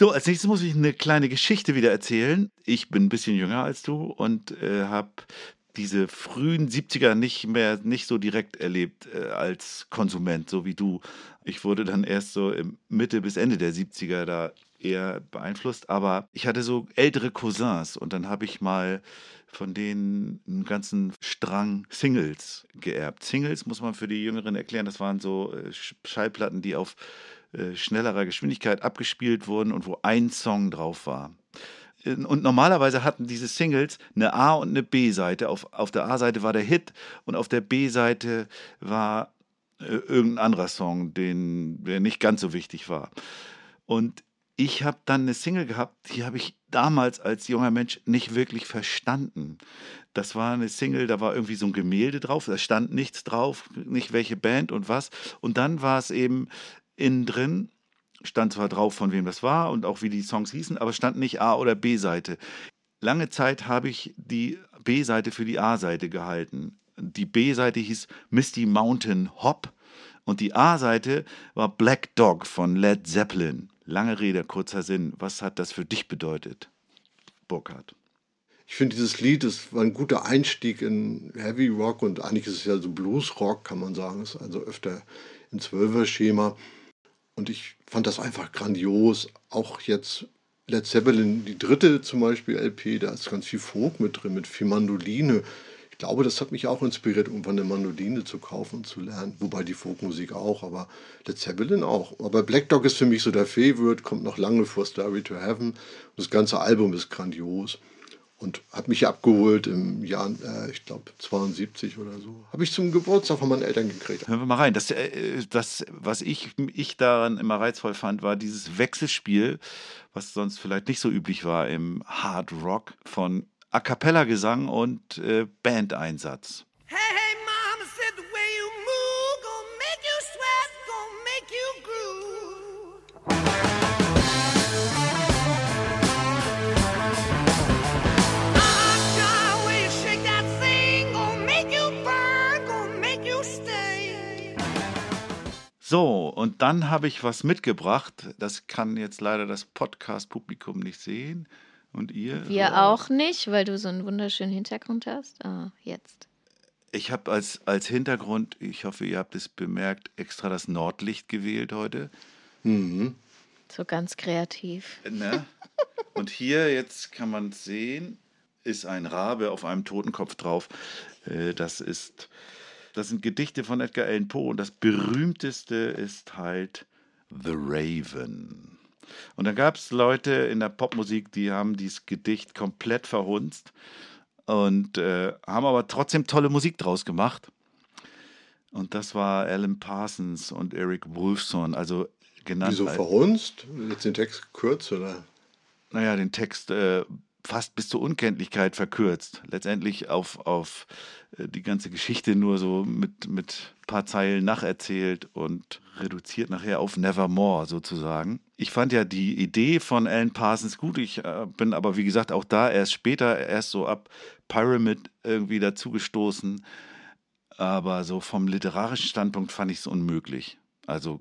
So, als nächstes muss ich eine kleine Geschichte wieder erzählen. Ich bin ein bisschen jünger als du und äh, habe diese frühen 70er nicht mehr nicht so direkt erlebt äh, als Konsument, so wie du. Ich wurde dann erst so Mitte bis Ende der 70er da eher beeinflusst, aber ich hatte so ältere Cousins und dann habe ich mal von denen einen ganzen Strang Singles geerbt. Singles muss man für die Jüngeren erklären, das waren so äh, Schallplatten, die auf äh, schnellerer Geschwindigkeit abgespielt wurden und wo ein Song drauf war. Äh, und normalerweise hatten diese Singles eine A- und eine B-Seite. Auf, auf der A-Seite war der Hit und auf der B-Seite war äh, irgendein anderer Song, den, der nicht ganz so wichtig war. Und ich habe dann eine Single gehabt, die habe ich damals als junger Mensch nicht wirklich verstanden. Das war eine Single, da war irgendwie so ein Gemälde drauf, da stand nichts drauf, nicht welche Band und was. Und dann war es eben innen drin stand zwar drauf, von wem das war und auch wie die Songs hießen, aber stand nicht A- oder B-Seite. Lange Zeit habe ich die B-Seite für die A-Seite gehalten. Die B-Seite hieß Misty Mountain Hop und die A-Seite war Black Dog von Led Zeppelin. Lange Rede, kurzer Sinn. Was hat das für dich bedeutet, Burkhard? Ich finde dieses Lied, war ein guter Einstieg in Heavy Rock und eigentlich ist es ja so Blues Rock, kann man sagen. Es ist also öfter im Zwölfer-Schema. Und ich fand das einfach grandios. Auch jetzt Led Zeppelin, die dritte zum Beispiel LP, da ist ganz viel Folk mit drin, mit viel Mandoline. Ich glaube, das hat mich auch inspiriert, irgendwann eine Mandoline zu kaufen und zu lernen. Wobei die Folkmusik auch, aber Led Zeppelin auch. Aber Black Dog ist für mich so der Favorite, kommt noch lange vor Starry to Heaven. Das ganze Album ist grandios und hat mich abgeholt im Jahr, äh, ich glaube, 72 oder so. Habe ich zum Geburtstag von meinen Eltern gekriegt. Hören wir mal rein. Das, äh, das was ich, ich daran immer reizvoll fand, war dieses Wechselspiel, was sonst vielleicht nicht so üblich war im Hard Rock von A Cappella-Gesang und äh, Bandeinsatz. So, und dann habe ich was mitgebracht. Das kann jetzt leider das Podcast-Publikum nicht sehen. Und ihr? Wir Ja. auch nicht, weil du so einen wunderschönen Hintergrund hast. Ah, jetzt. Ich habe als, als Hintergrund, ich hoffe, ihr habt es bemerkt, extra das Nordlicht gewählt heute. Mhm. So ganz kreativ. Ne? Und hier, jetzt kann man es sehen, ist ein Rabe auf einem Totenkopf drauf. Äh, Das ist, das sind Gedichte von Edgar Allan Poe und das berühmteste ist halt The Raven. Und dann gab es Leute in der Popmusik, die haben dieses Gedicht komplett verhunzt und äh, haben aber trotzdem tolle Musik draus gemacht. Und das war Alan Parsons und Eric Wolfson, also genannt. Wieso verhunzt? Jetzt den Text gekürzt, oder? naja, den Text äh, fast bis zur Unkenntlichkeit verkürzt. Letztendlich auf, auf äh, die ganze Geschichte nur so mit, mit ein paar Zeilen nacherzählt und reduziert nachher auf Nevermore sozusagen. Ich fand ja die Idee von Alan Parsons gut. Ich äh, bin aber, wie gesagt, auch da erst später, erst so ab Pyramid irgendwie dazugestoßen. Aber so vom literarischen Standpunkt fand ich es unmöglich. Also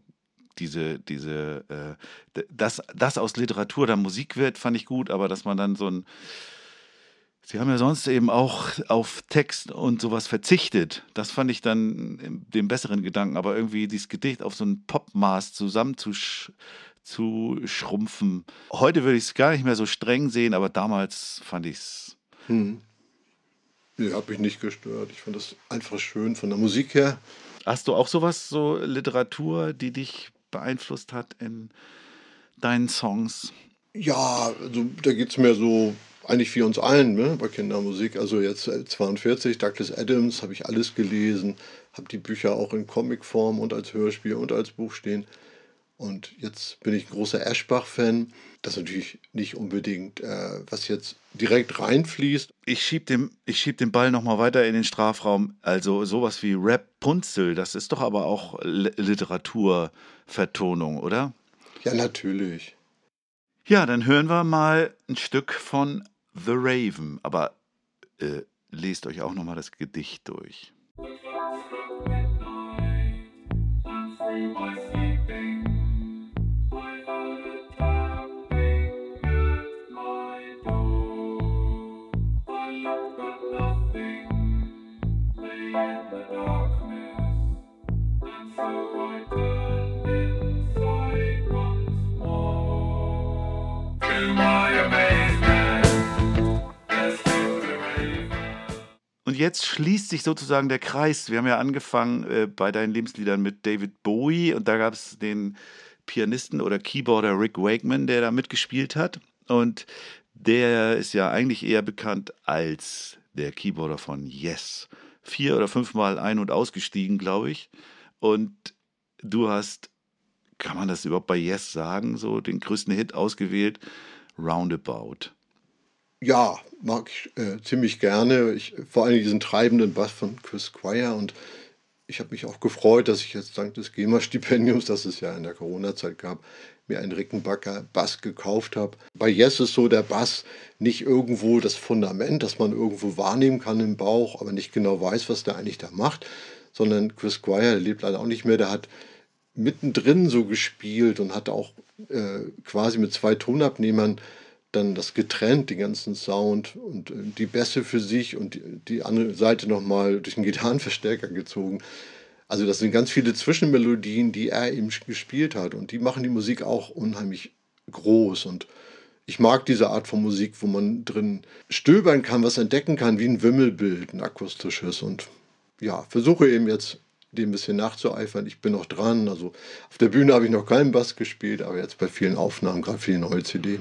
diese, diese, äh, dass das aus Literatur dann Musik wird, fand ich gut, aber dass man dann so ein. Sie haben ja sonst eben auch auf Text und sowas verzichtet. Das fand ich dann den besseren Gedanken, aber irgendwie dieses Gedicht auf so ein Popmaß zusammenzusch zu schrumpfen. Heute würde ich es gar nicht mehr so streng sehen, aber damals fand ich es. Hm. Nee, hat mich nicht gestört. Ich fand das einfach schön von der Musik her. Hast du auch sowas, so Literatur, die dich beeinflusst hat in deinen Songs? Ja, also da geht es mir so eigentlich wie uns allen ne, bei Kindermusik. Also jetzt äh, 42, Douglas Adams, habe ich alles gelesen, habe die Bücher auch in Comicform und als Hörspiel und als Buch stehen. Und jetzt bin ich ein großer Eschbach-Fan. Das ist natürlich nicht unbedingt, äh, was jetzt direkt reinfließt. Ich schieb, dem, ich schieb den Ball nochmal weiter in den Strafraum. Also sowas wie Rap Punzel, das ist doch aber auch Li- Literaturvertonung, oder? Ja, natürlich. Ja, dann hören wir mal ein Stück von The Raven. Aber äh, lest euch auch nochmal das Gedicht durch. Und jetzt schließt sich sozusagen der Kreis. Wir haben ja angefangen äh, bei deinen Lebensliedern mit David Bowie und da gab es den Pianisten oder Keyboarder Rick Wakeman, der da mitgespielt hat. Und der ist ja eigentlich eher bekannt als der Keyboarder von Yes. Vier oder fünfmal ein- und ausgestiegen, glaube ich. Und du hast, kann man das überhaupt bei Yes sagen, so den größten Hit ausgewählt, Roundabout. Ja, mag ich äh, ziemlich gerne. Ich, vor allem diesen treibenden Bass von Chris Squire und ich habe mich auch gefreut, dass ich jetzt dank des GEMA-Stipendiums, das es ja in der Corona-Zeit gab, mir einen Rickenbacker Bass gekauft habe. Bei Yes ist so der Bass nicht irgendwo das Fundament, das man irgendwo wahrnehmen kann im Bauch, aber nicht genau weiß, was der eigentlich da macht, sondern Chris Squire, der lebt leider auch nicht mehr, der hat mittendrin so gespielt und hat auch äh, quasi mit zwei Tonabnehmern dann das getrennt, den ganzen Sound und äh, die Bässe für sich und die, andere Seite nochmal durch den Gitarrenverstärker gezogen. Also das sind ganz viele Zwischenmelodien, die er eben gespielt hat und die machen die Musik auch unheimlich groß und ich mag diese Art von Musik, wo man drin stöbern kann, was entdecken kann, wie ein Wimmelbild, ein akustisches und ja, versuche eben jetzt dem ein bisschen nachzueifern. Ich bin noch dran, also auf der Bühne habe ich noch keinen Bass gespielt, aber jetzt bei vielen Aufnahmen, gerade für die neue CD.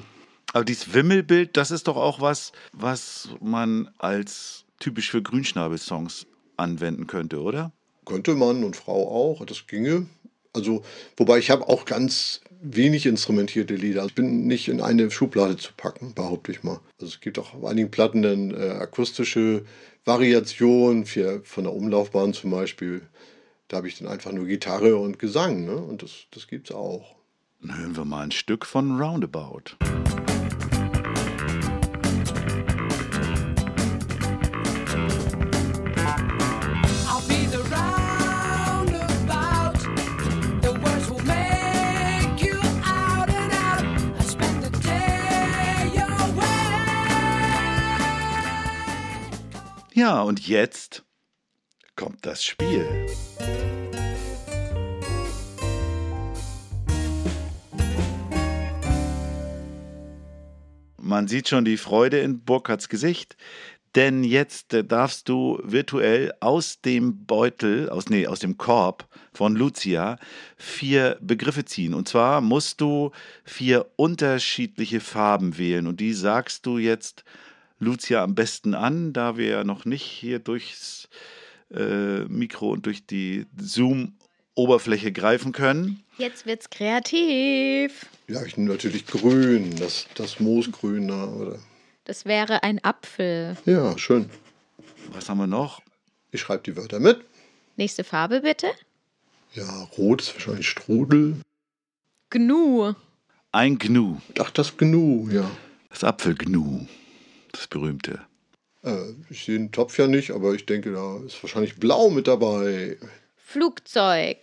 Aber dieses Wimmelbild, das ist doch auch was, was man als typisch für Grünschnabel-Songs anwenden könnte, oder? Könnte Mann und Frau auch, das ginge. Also, wobei ich habe auch ganz wenig instrumentierte Lieder. Ich bin nicht in eine Schublade zu packen, behaupte ich mal. Also es gibt auch auf einigen Platten dann äh, akustische Variationen, für, von der Umlaufbahn zum Beispiel. Da habe ich dann einfach nur Gitarre und Gesang, ne? Und das, das gibt es auch. Dann hören wir mal ein Stück von Roundabout. Ja, und jetzt kommt das Spiel. Man sieht schon die Freude in Burkhards Gesicht, denn jetzt äh, darfst du virtuell aus dem Beutel, aus, nee, aus dem Korb von Lucia vier Begriffe ziehen. Und zwar musst du vier unterschiedliche Farben wählen. Und die sagst du jetzt Lucia am besten an, da wir ja noch nicht hier durchs äh, Mikro und durch die Zoom-Oberfläche greifen können. Jetzt wird's kreativ. Ja, ich nehme natürlich grün, das, das Moosgrün da, oder? Das wäre ein Apfel. Ja, schön. Was haben wir noch? Ich schreibe die Wörter mit. Nächste Farbe bitte. Ja, rot ist wahrscheinlich Strudel. Gnu. Ein Gnu, Ach, das Gnu, ja. das Apfelgnu, das berühmte. Äh, ich sehe den Topf ja nicht, aber ich denke, da ist wahrscheinlich blau mit dabei. Flugzeug.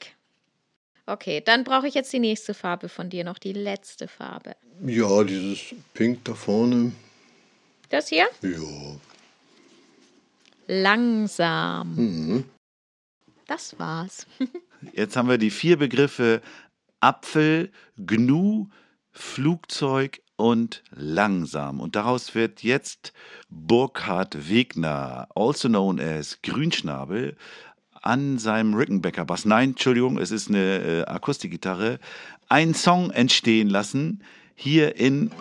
Okay, dann brauche ich jetzt die nächste Farbe von dir, noch die letzte Farbe. Ja, dieses Pink da vorne. Das hier? Ja. Langsam. Mhm. Das war's. Jetzt haben wir die vier Begriffe Apfel, Gnu, Flugzeug und langsam. Und daraus wird jetzt Burkhard Wegner, also known as Grünschnabel, an seinem Rickenbacker Bass, nein, Entschuldigung, es ist eine äh, Akustikgitarre, einen Song entstehen lassen, hier in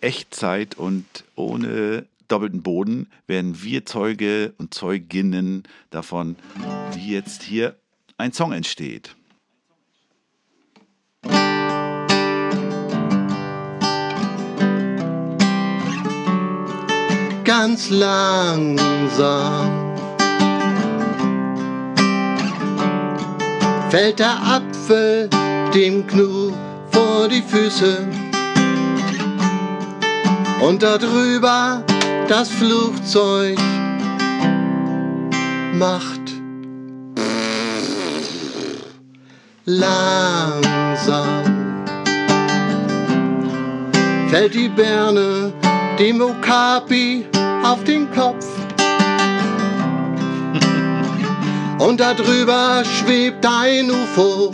Echtzeit und ohne doppelten Boden werden wir Zeuge und Zeuginnen davon, wie jetzt hier ein Song entsteht. Ganz langsam. Fällt der Apfel dem Gnu vor die Füße und darüber das Flugzeug macht langsam. Fällt die Birne dem Okapi auf den Kopf. Und darüber schwebt ein UFO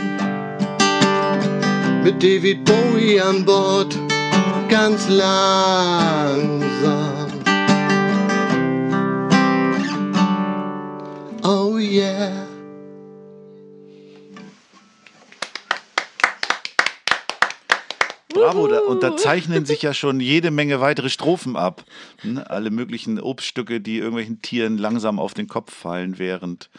mit David Bowie an Bord, ganz langsam. Oh yeah. Bravo, da, und da zeichnen sich ja schon jede Menge weitere Strophen ab. Ne? Alle möglichen Obststücke, die irgendwelchen Tieren langsam auf den Kopf fallen, während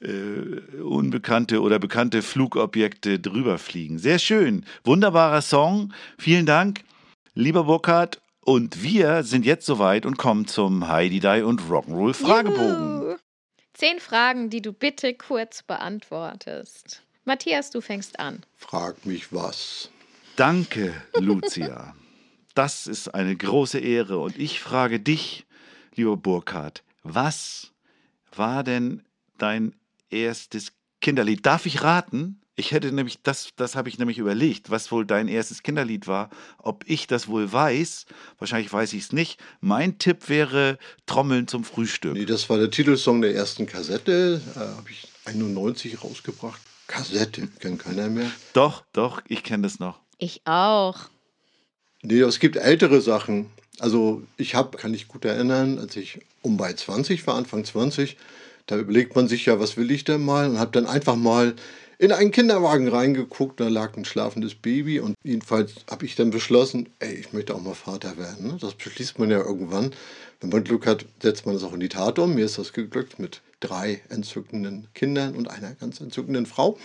äh, unbekannte oder bekannte Flugobjekte drüber fliegen. Sehr schön. Wunderbarer Song. Vielen Dank, lieber Burkhard. Und wir sind jetzt soweit und kommen zum Heidi Die und Rock'n'Roll Fragebogen. Juhu. Zehn Fragen, die du bitte kurz beantwortest. Matthias, du fängst an. Frag mich was. Danke, Lucia. Das ist eine große Ehre. Und ich frage dich, lieber Burkhard, was war denn dein erstes Kinderlied? Darf ich raten? Ich hätte nämlich, das, das habe ich nämlich überlegt, was wohl dein erstes Kinderlied war. Ob ich das wohl weiß, wahrscheinlich weiß ich es nicht. Mein Tipp wäre Trommeln zum Frühstück. Nee, das war der Titelsong der ersten Kassette. Äh, Habe ich 91 rausgebracht. Kassette, kennt keiner mehr. Doch, doch, ich kenne das noch. Ich auch. Nee, es gibt ältere Sachen. Also ich habe, kann ich gut erinnern, als ich um bei 20 war, Anfang 20, da überlegt man sich ja, was will ich denn mal? Und habe dann einfach mal in einen Kinderwagen reingeguckt, da lag ein schlafendes Baby und jedenfalls habe ich dann beschlossen, ey, ich möchte auch mal Vater werden. ne? Das beschließt man ja irgendwann. Wenn man Glück hat, setzt man das auch in die Tat um. Mir ist das geglückt mit drei entzückenden Kindern und einer ganz entzückenden Frau.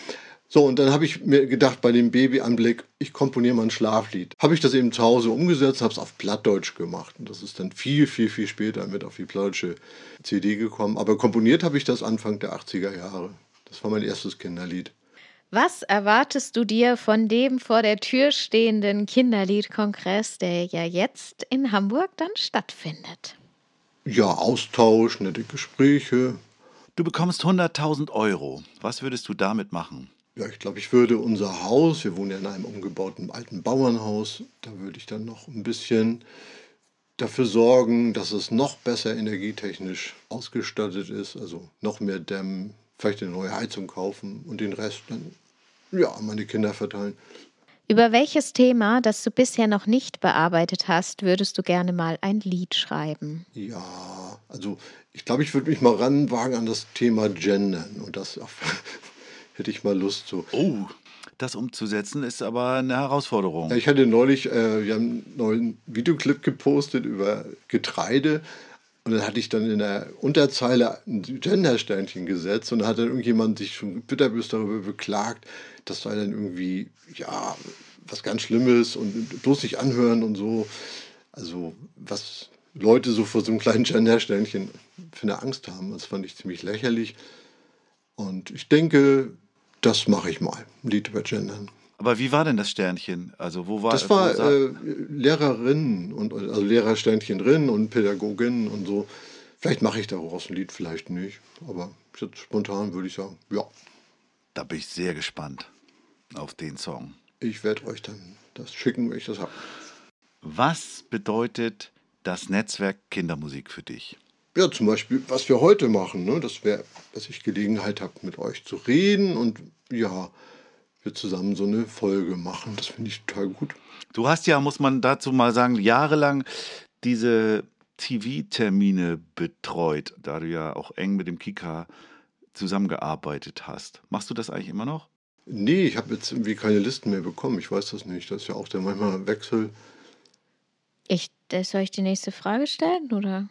So, und dann habe ich mir gedacht, bei dem Babyanblick, ich komponiere mal ein Schlaflied. Habe ich das eben zu Hause umgesetzt, habe es auf Plattdeutsch gemacht. Und das ist dann viel, viel, viel später mit auf die plattdeutsche CD gekommen. Aber komponiert habe ich das Anfang der 80er Jahre. Das war mein erstes Kinderlied. Was erwartest du dir von dem vor der Tür stehenden Kinderliedkongress, der ja jetzt in Hamburg dann stattfindet? Ja, Austausch, nette Gespräche. Du bekommst 100.000 Euro. Was würdest du damit machen? Ja, ich glaube, ich würde unser Haus, wir wohnen ja in einem umgebauten alten Bauernhaus, da würde ich dann noch ein bisschen dafür sorgen, dass es noch besser energietechnisch ausgestattet ist, also noch mehr dämmen, vielleicht eine neue Heizung kaufen und den Rest dann ja, an meine Kinder verteilen. Über welches Thema, das du bisher noch nicht bearbeitet hast, würdest du gerne mal ein Lied schreiben? Ja, also ich glaube, ich würde mich mal ranwagen an das Thema Gendern und das hätte ich mal Lust zu. Oh, das umzusetzen ist aber eine Herausforderung. Ja, ich hatte neulich, äh, wir haben einen neuen Videoclip gepostet über Getreide und dann hatte ich dann in der Unterzeile ein Gender-Sternchen gesetzt und dann hat dann irgendjemand sich schon bitterbös darüber beklagt, das sei dann irgendwie, ja, was ganz Schlimmes und bloß nicht anhören und so. Also, was Leute so vor so einem kleinen Gender-Sternchen für eine Angst haben, das fand ich ziemlich lächerlich. Und ich denke, das mache ich mal, Lied über Gendern. Aber wie war denn das Sternchen? Also wo war Das war äh, Lehrerinnen und also Lehrersternchen drin und Pädagoginnen und so. Vielleicht mache ich daraus ein Lied, vielleicht nicht. Aber jetzt spontan würde ich sagen, ja, Da bin ich sehr gespannt auf den Song. ich werde euch dann das schicken, wenn ich das habe. Was bedeutet das Netzwerk Kindermusik für dich? Ja, zum Beispiel, was wir heute machen, ne? das wäre, dass ich Gelegenheit habe, mit euch zu reden und ja, wir zusammen so eine Folge machen. Das finde ich total gut. Du hast ja, muss man dazu mal sagen, jahrelang diese TV-Termine betreut, da du ja auch eng mit dem Kika zusammengearbeitet hast. Machst du das eigentlich immer noch? Nee, ich habe jetzt irgendwie keine Listen mehr bekommen. Ich weiß das nicht. Das ist ja auch der manchmal Wechsel. Ich, äh, soll ich die nächste Frage stellen oder?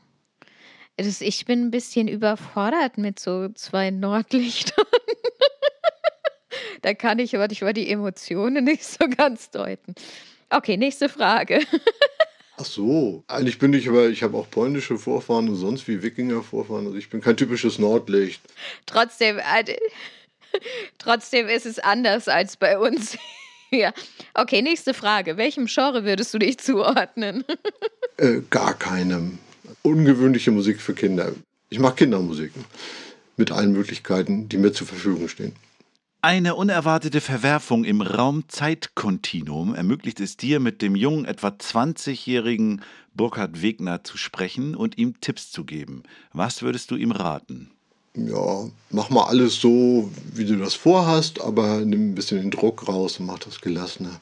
Das, ich bin ein bisschen überfordert mit so zwei Nordlichtern. da kann ich aber ich über die Emotionen nicht so ganz deuten. Okay, nächste Frage. Ach so, eigentlich bin ich aber, ich habe auch polnische Vorfahren und sonst wie Wikinger-Vorfahren. Also ich bin kein typisches Nordlicht. Trotzdem, äh, trotzdem ist es anders als bei uns. ja. Okay, nächste Frage. Welchem Genre würdest du dich zuordnen? Äh, gar keinem. Ungewöhnliche Musik für Kinder. Ich mache Kindermusiken mit allen Möglichkeiten, die mir zur Verfügung stehen. Eine unerwartete Verwerfung im Raum-Zeit-Kontinuum ermöglicht es dir, mit dem jungen, etwa 20-jährigen Burkhard Wegner zu sprechen und ihm Tipps zu geben. Was würdest du ihm raten? Ja, mach mal alles so, wie du das vorhast, aber nimm ein bisschen den Druck raus und mach das gelassener.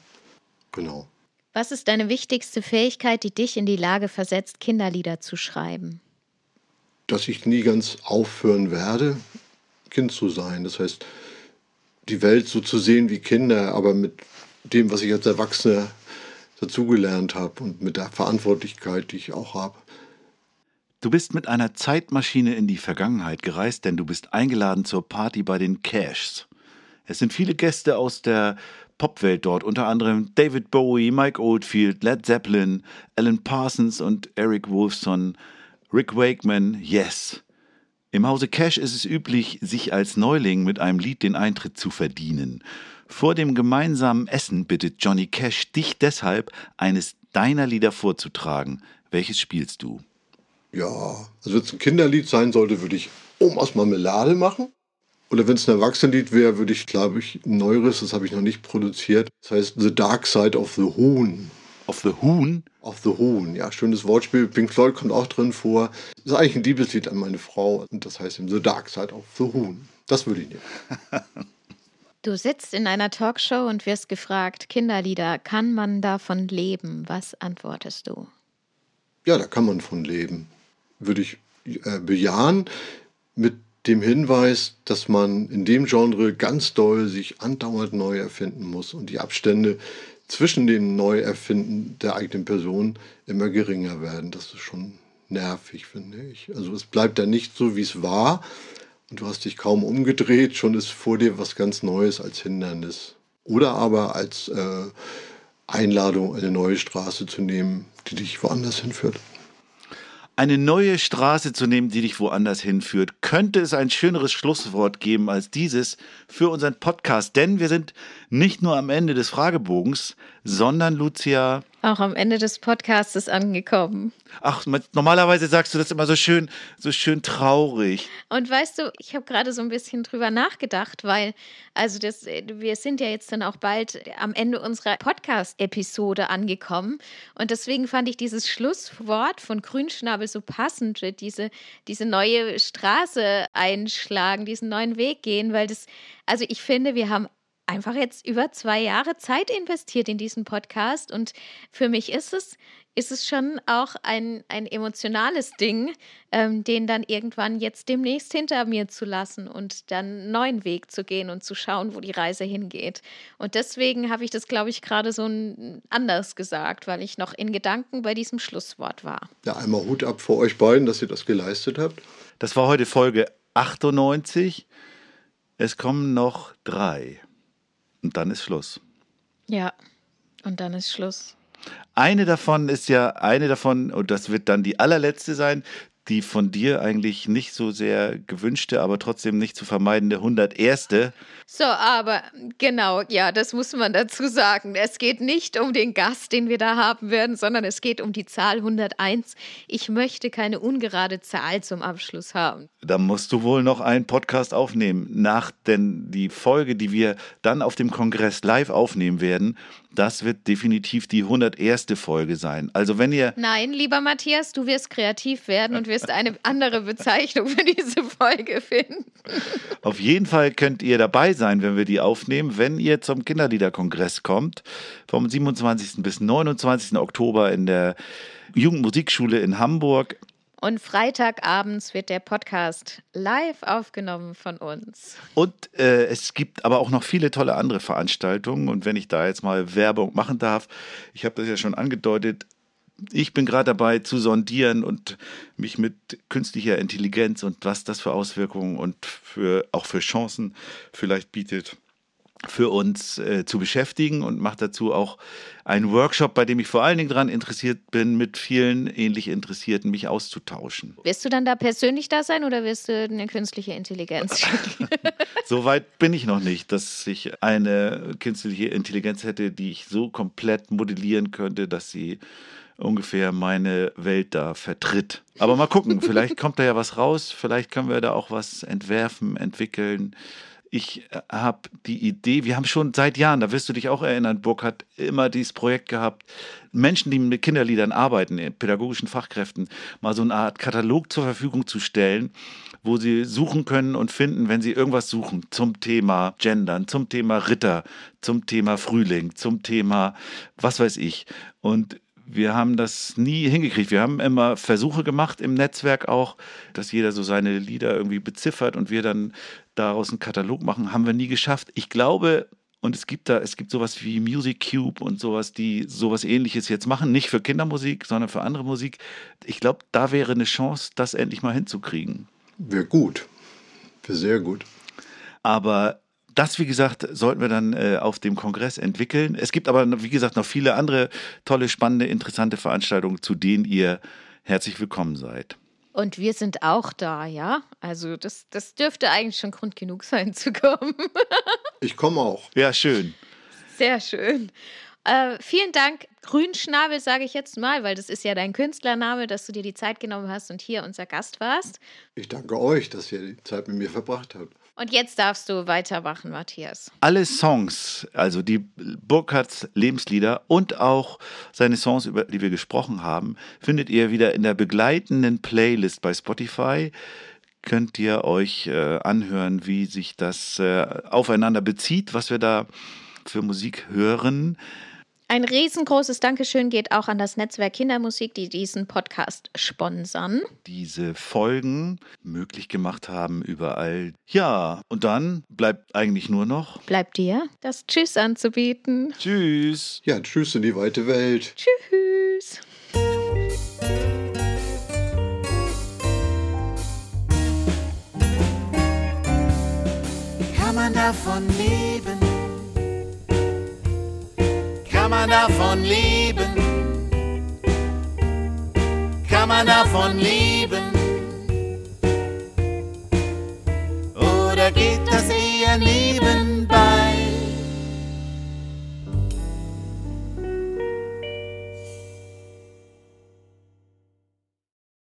Genau. Was ist deine wichtigste Fähigkeit, die dich in die Lage versetzt, Kinderlieder zu schreiben? Dass ich nie ganz aufhören werde, Kind zu sein. Das heißt, die Welt so zu sehen wie Kinder, aber mit dem, was ich als Erwachsener dazugelernt habe und mit der Verantwortlichkeit, die ich auch habe. Du bist mit einer Zeitmaschine in die Vergangenheit gereist, denn du bist eingeladen zur Party bei den Cashs. Es sind viele Gäste aus der Popwelt dort, unter anderem David Bowie, Mike Oldfield, Led Zeppelin, Alan Parsons und Eric Wolfson, Rick Wakeman, Yes. Im Hause Cash ist es üblich, sich als Neuling mit einem Lied den Eintritt zu verdienen. Vor dem gemeinsamen Essen bittet Johnny Cash dich deshalb, eines deiner Lieder vorzutragen. Welches spielst du? Ja, also wenn es ein Kinderlied sein sollte, würde ich Omas Marmelade machen. Oder wenn es ein Erwachsenenlied wäre, würde ich, glaube ich, ein neueres, das habe ich noch nicht produziert. Das heißt The Dark Side of the Huhn. Of the Huhn? Of the Huhn, ja, schönes Wortspiel. Pink Floyd kommt auch drin vor. Das ist eigentlich ein Liebeslied an meine Frau. Und das heißt eben The Dark Side of the Huhn. Das würde ich nehmen. Du sitzt in einer Talkshow und wirst gefragt, Kinderlieder, kann man davon leben? Was antwortest du? Ja, da kann man von leben. Würde ich äh, bejahen mit dem Hinweis, dass man in dem Genre ganz doll sich andauernd neu erfinden muss und die Abstände zwischen dem Neuerfinden der eigenen Person immer geringer werden. Das ist schon nervig, finde ich. Also es bleibt ja nicht so, wie es war und du hast dich kaum umgedreht, schon ist vor dir was ganz Neues als Hindernis. Oder aber als äh, Einladung, eine neue Straße zu nehmen, die dich woanders hinführt. Eine neue Straße zu nehmen, die dich woanders hinführt. Könnte es ein schöneres Schlusswort geben als dieses für unseren Podcast? Denn wir sind nicht nur am Ende des Fragebogens, sondern Lucia, Auch am Ende des Podcasts angekommen. Ach, normalerweise sagst du das immer so schön, so schön traurig. Und weißt du, ich habe gerade so ein bisschen drüber nachgedacht, weil, also das, wir sind ja jetzt dann auch bald am Ende unserer Podcast-Episode angekommen. Und deswegen fand ich dieses Schlusswort von Grünschnabel so passend, diese, diese neue Straße einschlagen, diesen neuen Weg gehen, weil das, also ich finde, wir haben einfach jetzt über zwei Jahre Zeit investiert in diesen Podcast. Und für mich ist es, ist es schon auch ein, ein emotionales Ding, ähm, den dann irgendwann jetzt demnächst hinter mir zu lassen und dann einen neuen Weg zu gehen und zu schauen, wo die Reise hingeht. Und deswegen habe ich das, glaube ich, gerade so anders gesagt, weil ich noch in Gedanken bei diesem Schlusswort war. Ja, einmal Hut ab vor euch beiden, dass ihr das geleistet habt. Das war heute Folge 98. Es kommen noch drei. Und dann ist Schluss. Ja, und dann ist Schluss. Eine davon ist ja, eine davon, und das wird dann die allerletzte sein, die von dir eigentlich nicht so sehr gewünschte, aber trotzdem nicht zu vermeidende 101. So, aber genau, ja, das muss man dazu sagen. Es geht nicht um den Gast, den wir da haben werden, sondern es geht um die Zahl 101. Ich möchte keine ungerade Zahl zum Abschluss haben. Da musst du wohl noch einen Podcast aufnehmen, nach denn die Folge, die wir dann auf dem Kongress live aufnehmen werden, das wird definitiv die 101. Folge sein. Also wenn ihr Nein, lieber Matthias, du wirst kreativ werden und wirst eine andere Bezeichnung für diese Folge finden. Auf jeden Fall könnt ihr dabei sein, wenn wir die aufnehmen, wenn ihr zum Kinderliederkongress kommt, vom 27. bis 29. Oktober in der Jugendmusikschule in Hamburg. Und Freitagabends wird der Podcast live aufgenommen von uns. Und äh, es gibt aber auch noch viele tolle andere Veranstaltungen. Und wenn ich da jetzt mal Werbung machen darf, ich habe das ja schon angedeutet, ich bin gerade dabei zu sondieren und mich mit künstlicher Intelligenz und was das für Auswirkungen und für, auch für Chancen vielleicht bietet für uns äh, zu beschäftigen und mache dazu auch einen Workshop, bei dem ich vor allen Dingen daran interessiert bin, mit vielen ähnlich Interessierten mich auszutauschen. Wirst du dann da persönlich da sein oder wirst du eine künstliche Intelligenz schicken? so weit bin ich noch nicht, dass ich eine künstliche Intelligenz hätte, die ich so komplett modellieren könnte, dass sie ungefähr meine Welt da vertritt. Aber mal gucken, vielleicht kommt da ja was raus, vielleicht können wir da auch was entwerfen, entwickeln. Ich äh, habe die Idee, wir haben schon seit Jahren, da wirst du dich auch erinnern, Burkhard, immer dieses Projekt gehabt, Menschen, die mit Kinderliedern arbeiten, pädagogischen Fachkräften, mal so eine Art Katalog zur Verfügung zu stellen, wo sie suchen können und finden, wenn sie irgendwas suchen zum Thema Gendern, zum Thema Ritter, zum Thema Frühling, zum Thema was weiß ich. Und wir haben das nie hingekriegt. Wir haben immer Versuche gemacht im Netzwerk auch, dass jeder so seine Lieder irgendwie beziffert und wir dann daraus einen Katalog machen. Haben wir nie geschafft. Ich glaube, und es gibt da, es gibt sowas wie Music Cube und sowas, die sowas ähnliches jetzt machen. Nicht für Kindermusik, sondern für andere Musik. Ich glaube, da wäre eine Chance, das endlich mal hinzukriegen. Wäre gut. Wäre sehr gut. Aber das, wie gesagt, sollten wir dann äh, auf dem Kongress entwickeln. Es gibt aber, wie gesagt, noch viele andere tolle, spannende, interessante Veranstaltungen, zu denen ihr herzlich willkommen seid. Und wir sind auch da, ja? Also das, das dürfte eigentlich schon Grund genug sein zu kommen. ich komme auch. Ja, schön. Sehr schön. Äh, vielen Dank, Grünschnabel, sage ich jetzt mal, weil das ist ja dein Künstlername, dass du dir die Zeit genommen hast und hier unser Gast warst. Ich danke euch, dass ihr die Zeit mit mir verbracht habt. Und jetzt darfst du weitermachen, Matthias. Alle Songs, also die Burkhards Lebenslieder und auch seine Songs, über die wir gesprochen haben, findet ihr wieder in der begleitenden Playlist bei Spotify. Könnt ihr euch äh, anhören, wie sich das äh, aufeinander bezieht, was wir da für Musik hören. Ein riesengroßes Dankeschön geht auch an das Netzwerk Kindermusik, die diesen Podcast sponsern. Diese Folgen möglich gemacht haben überall. Ja, und dann bleibt eigentlich nur noch. Bleibt dir das Tschüss anzubieten. Tschüss. Ja, tschüss in die weite Welt. Tschüss. Kann man davon leben? Kann man davon leben? Kann man davon leben? Oder geht das eher nicht?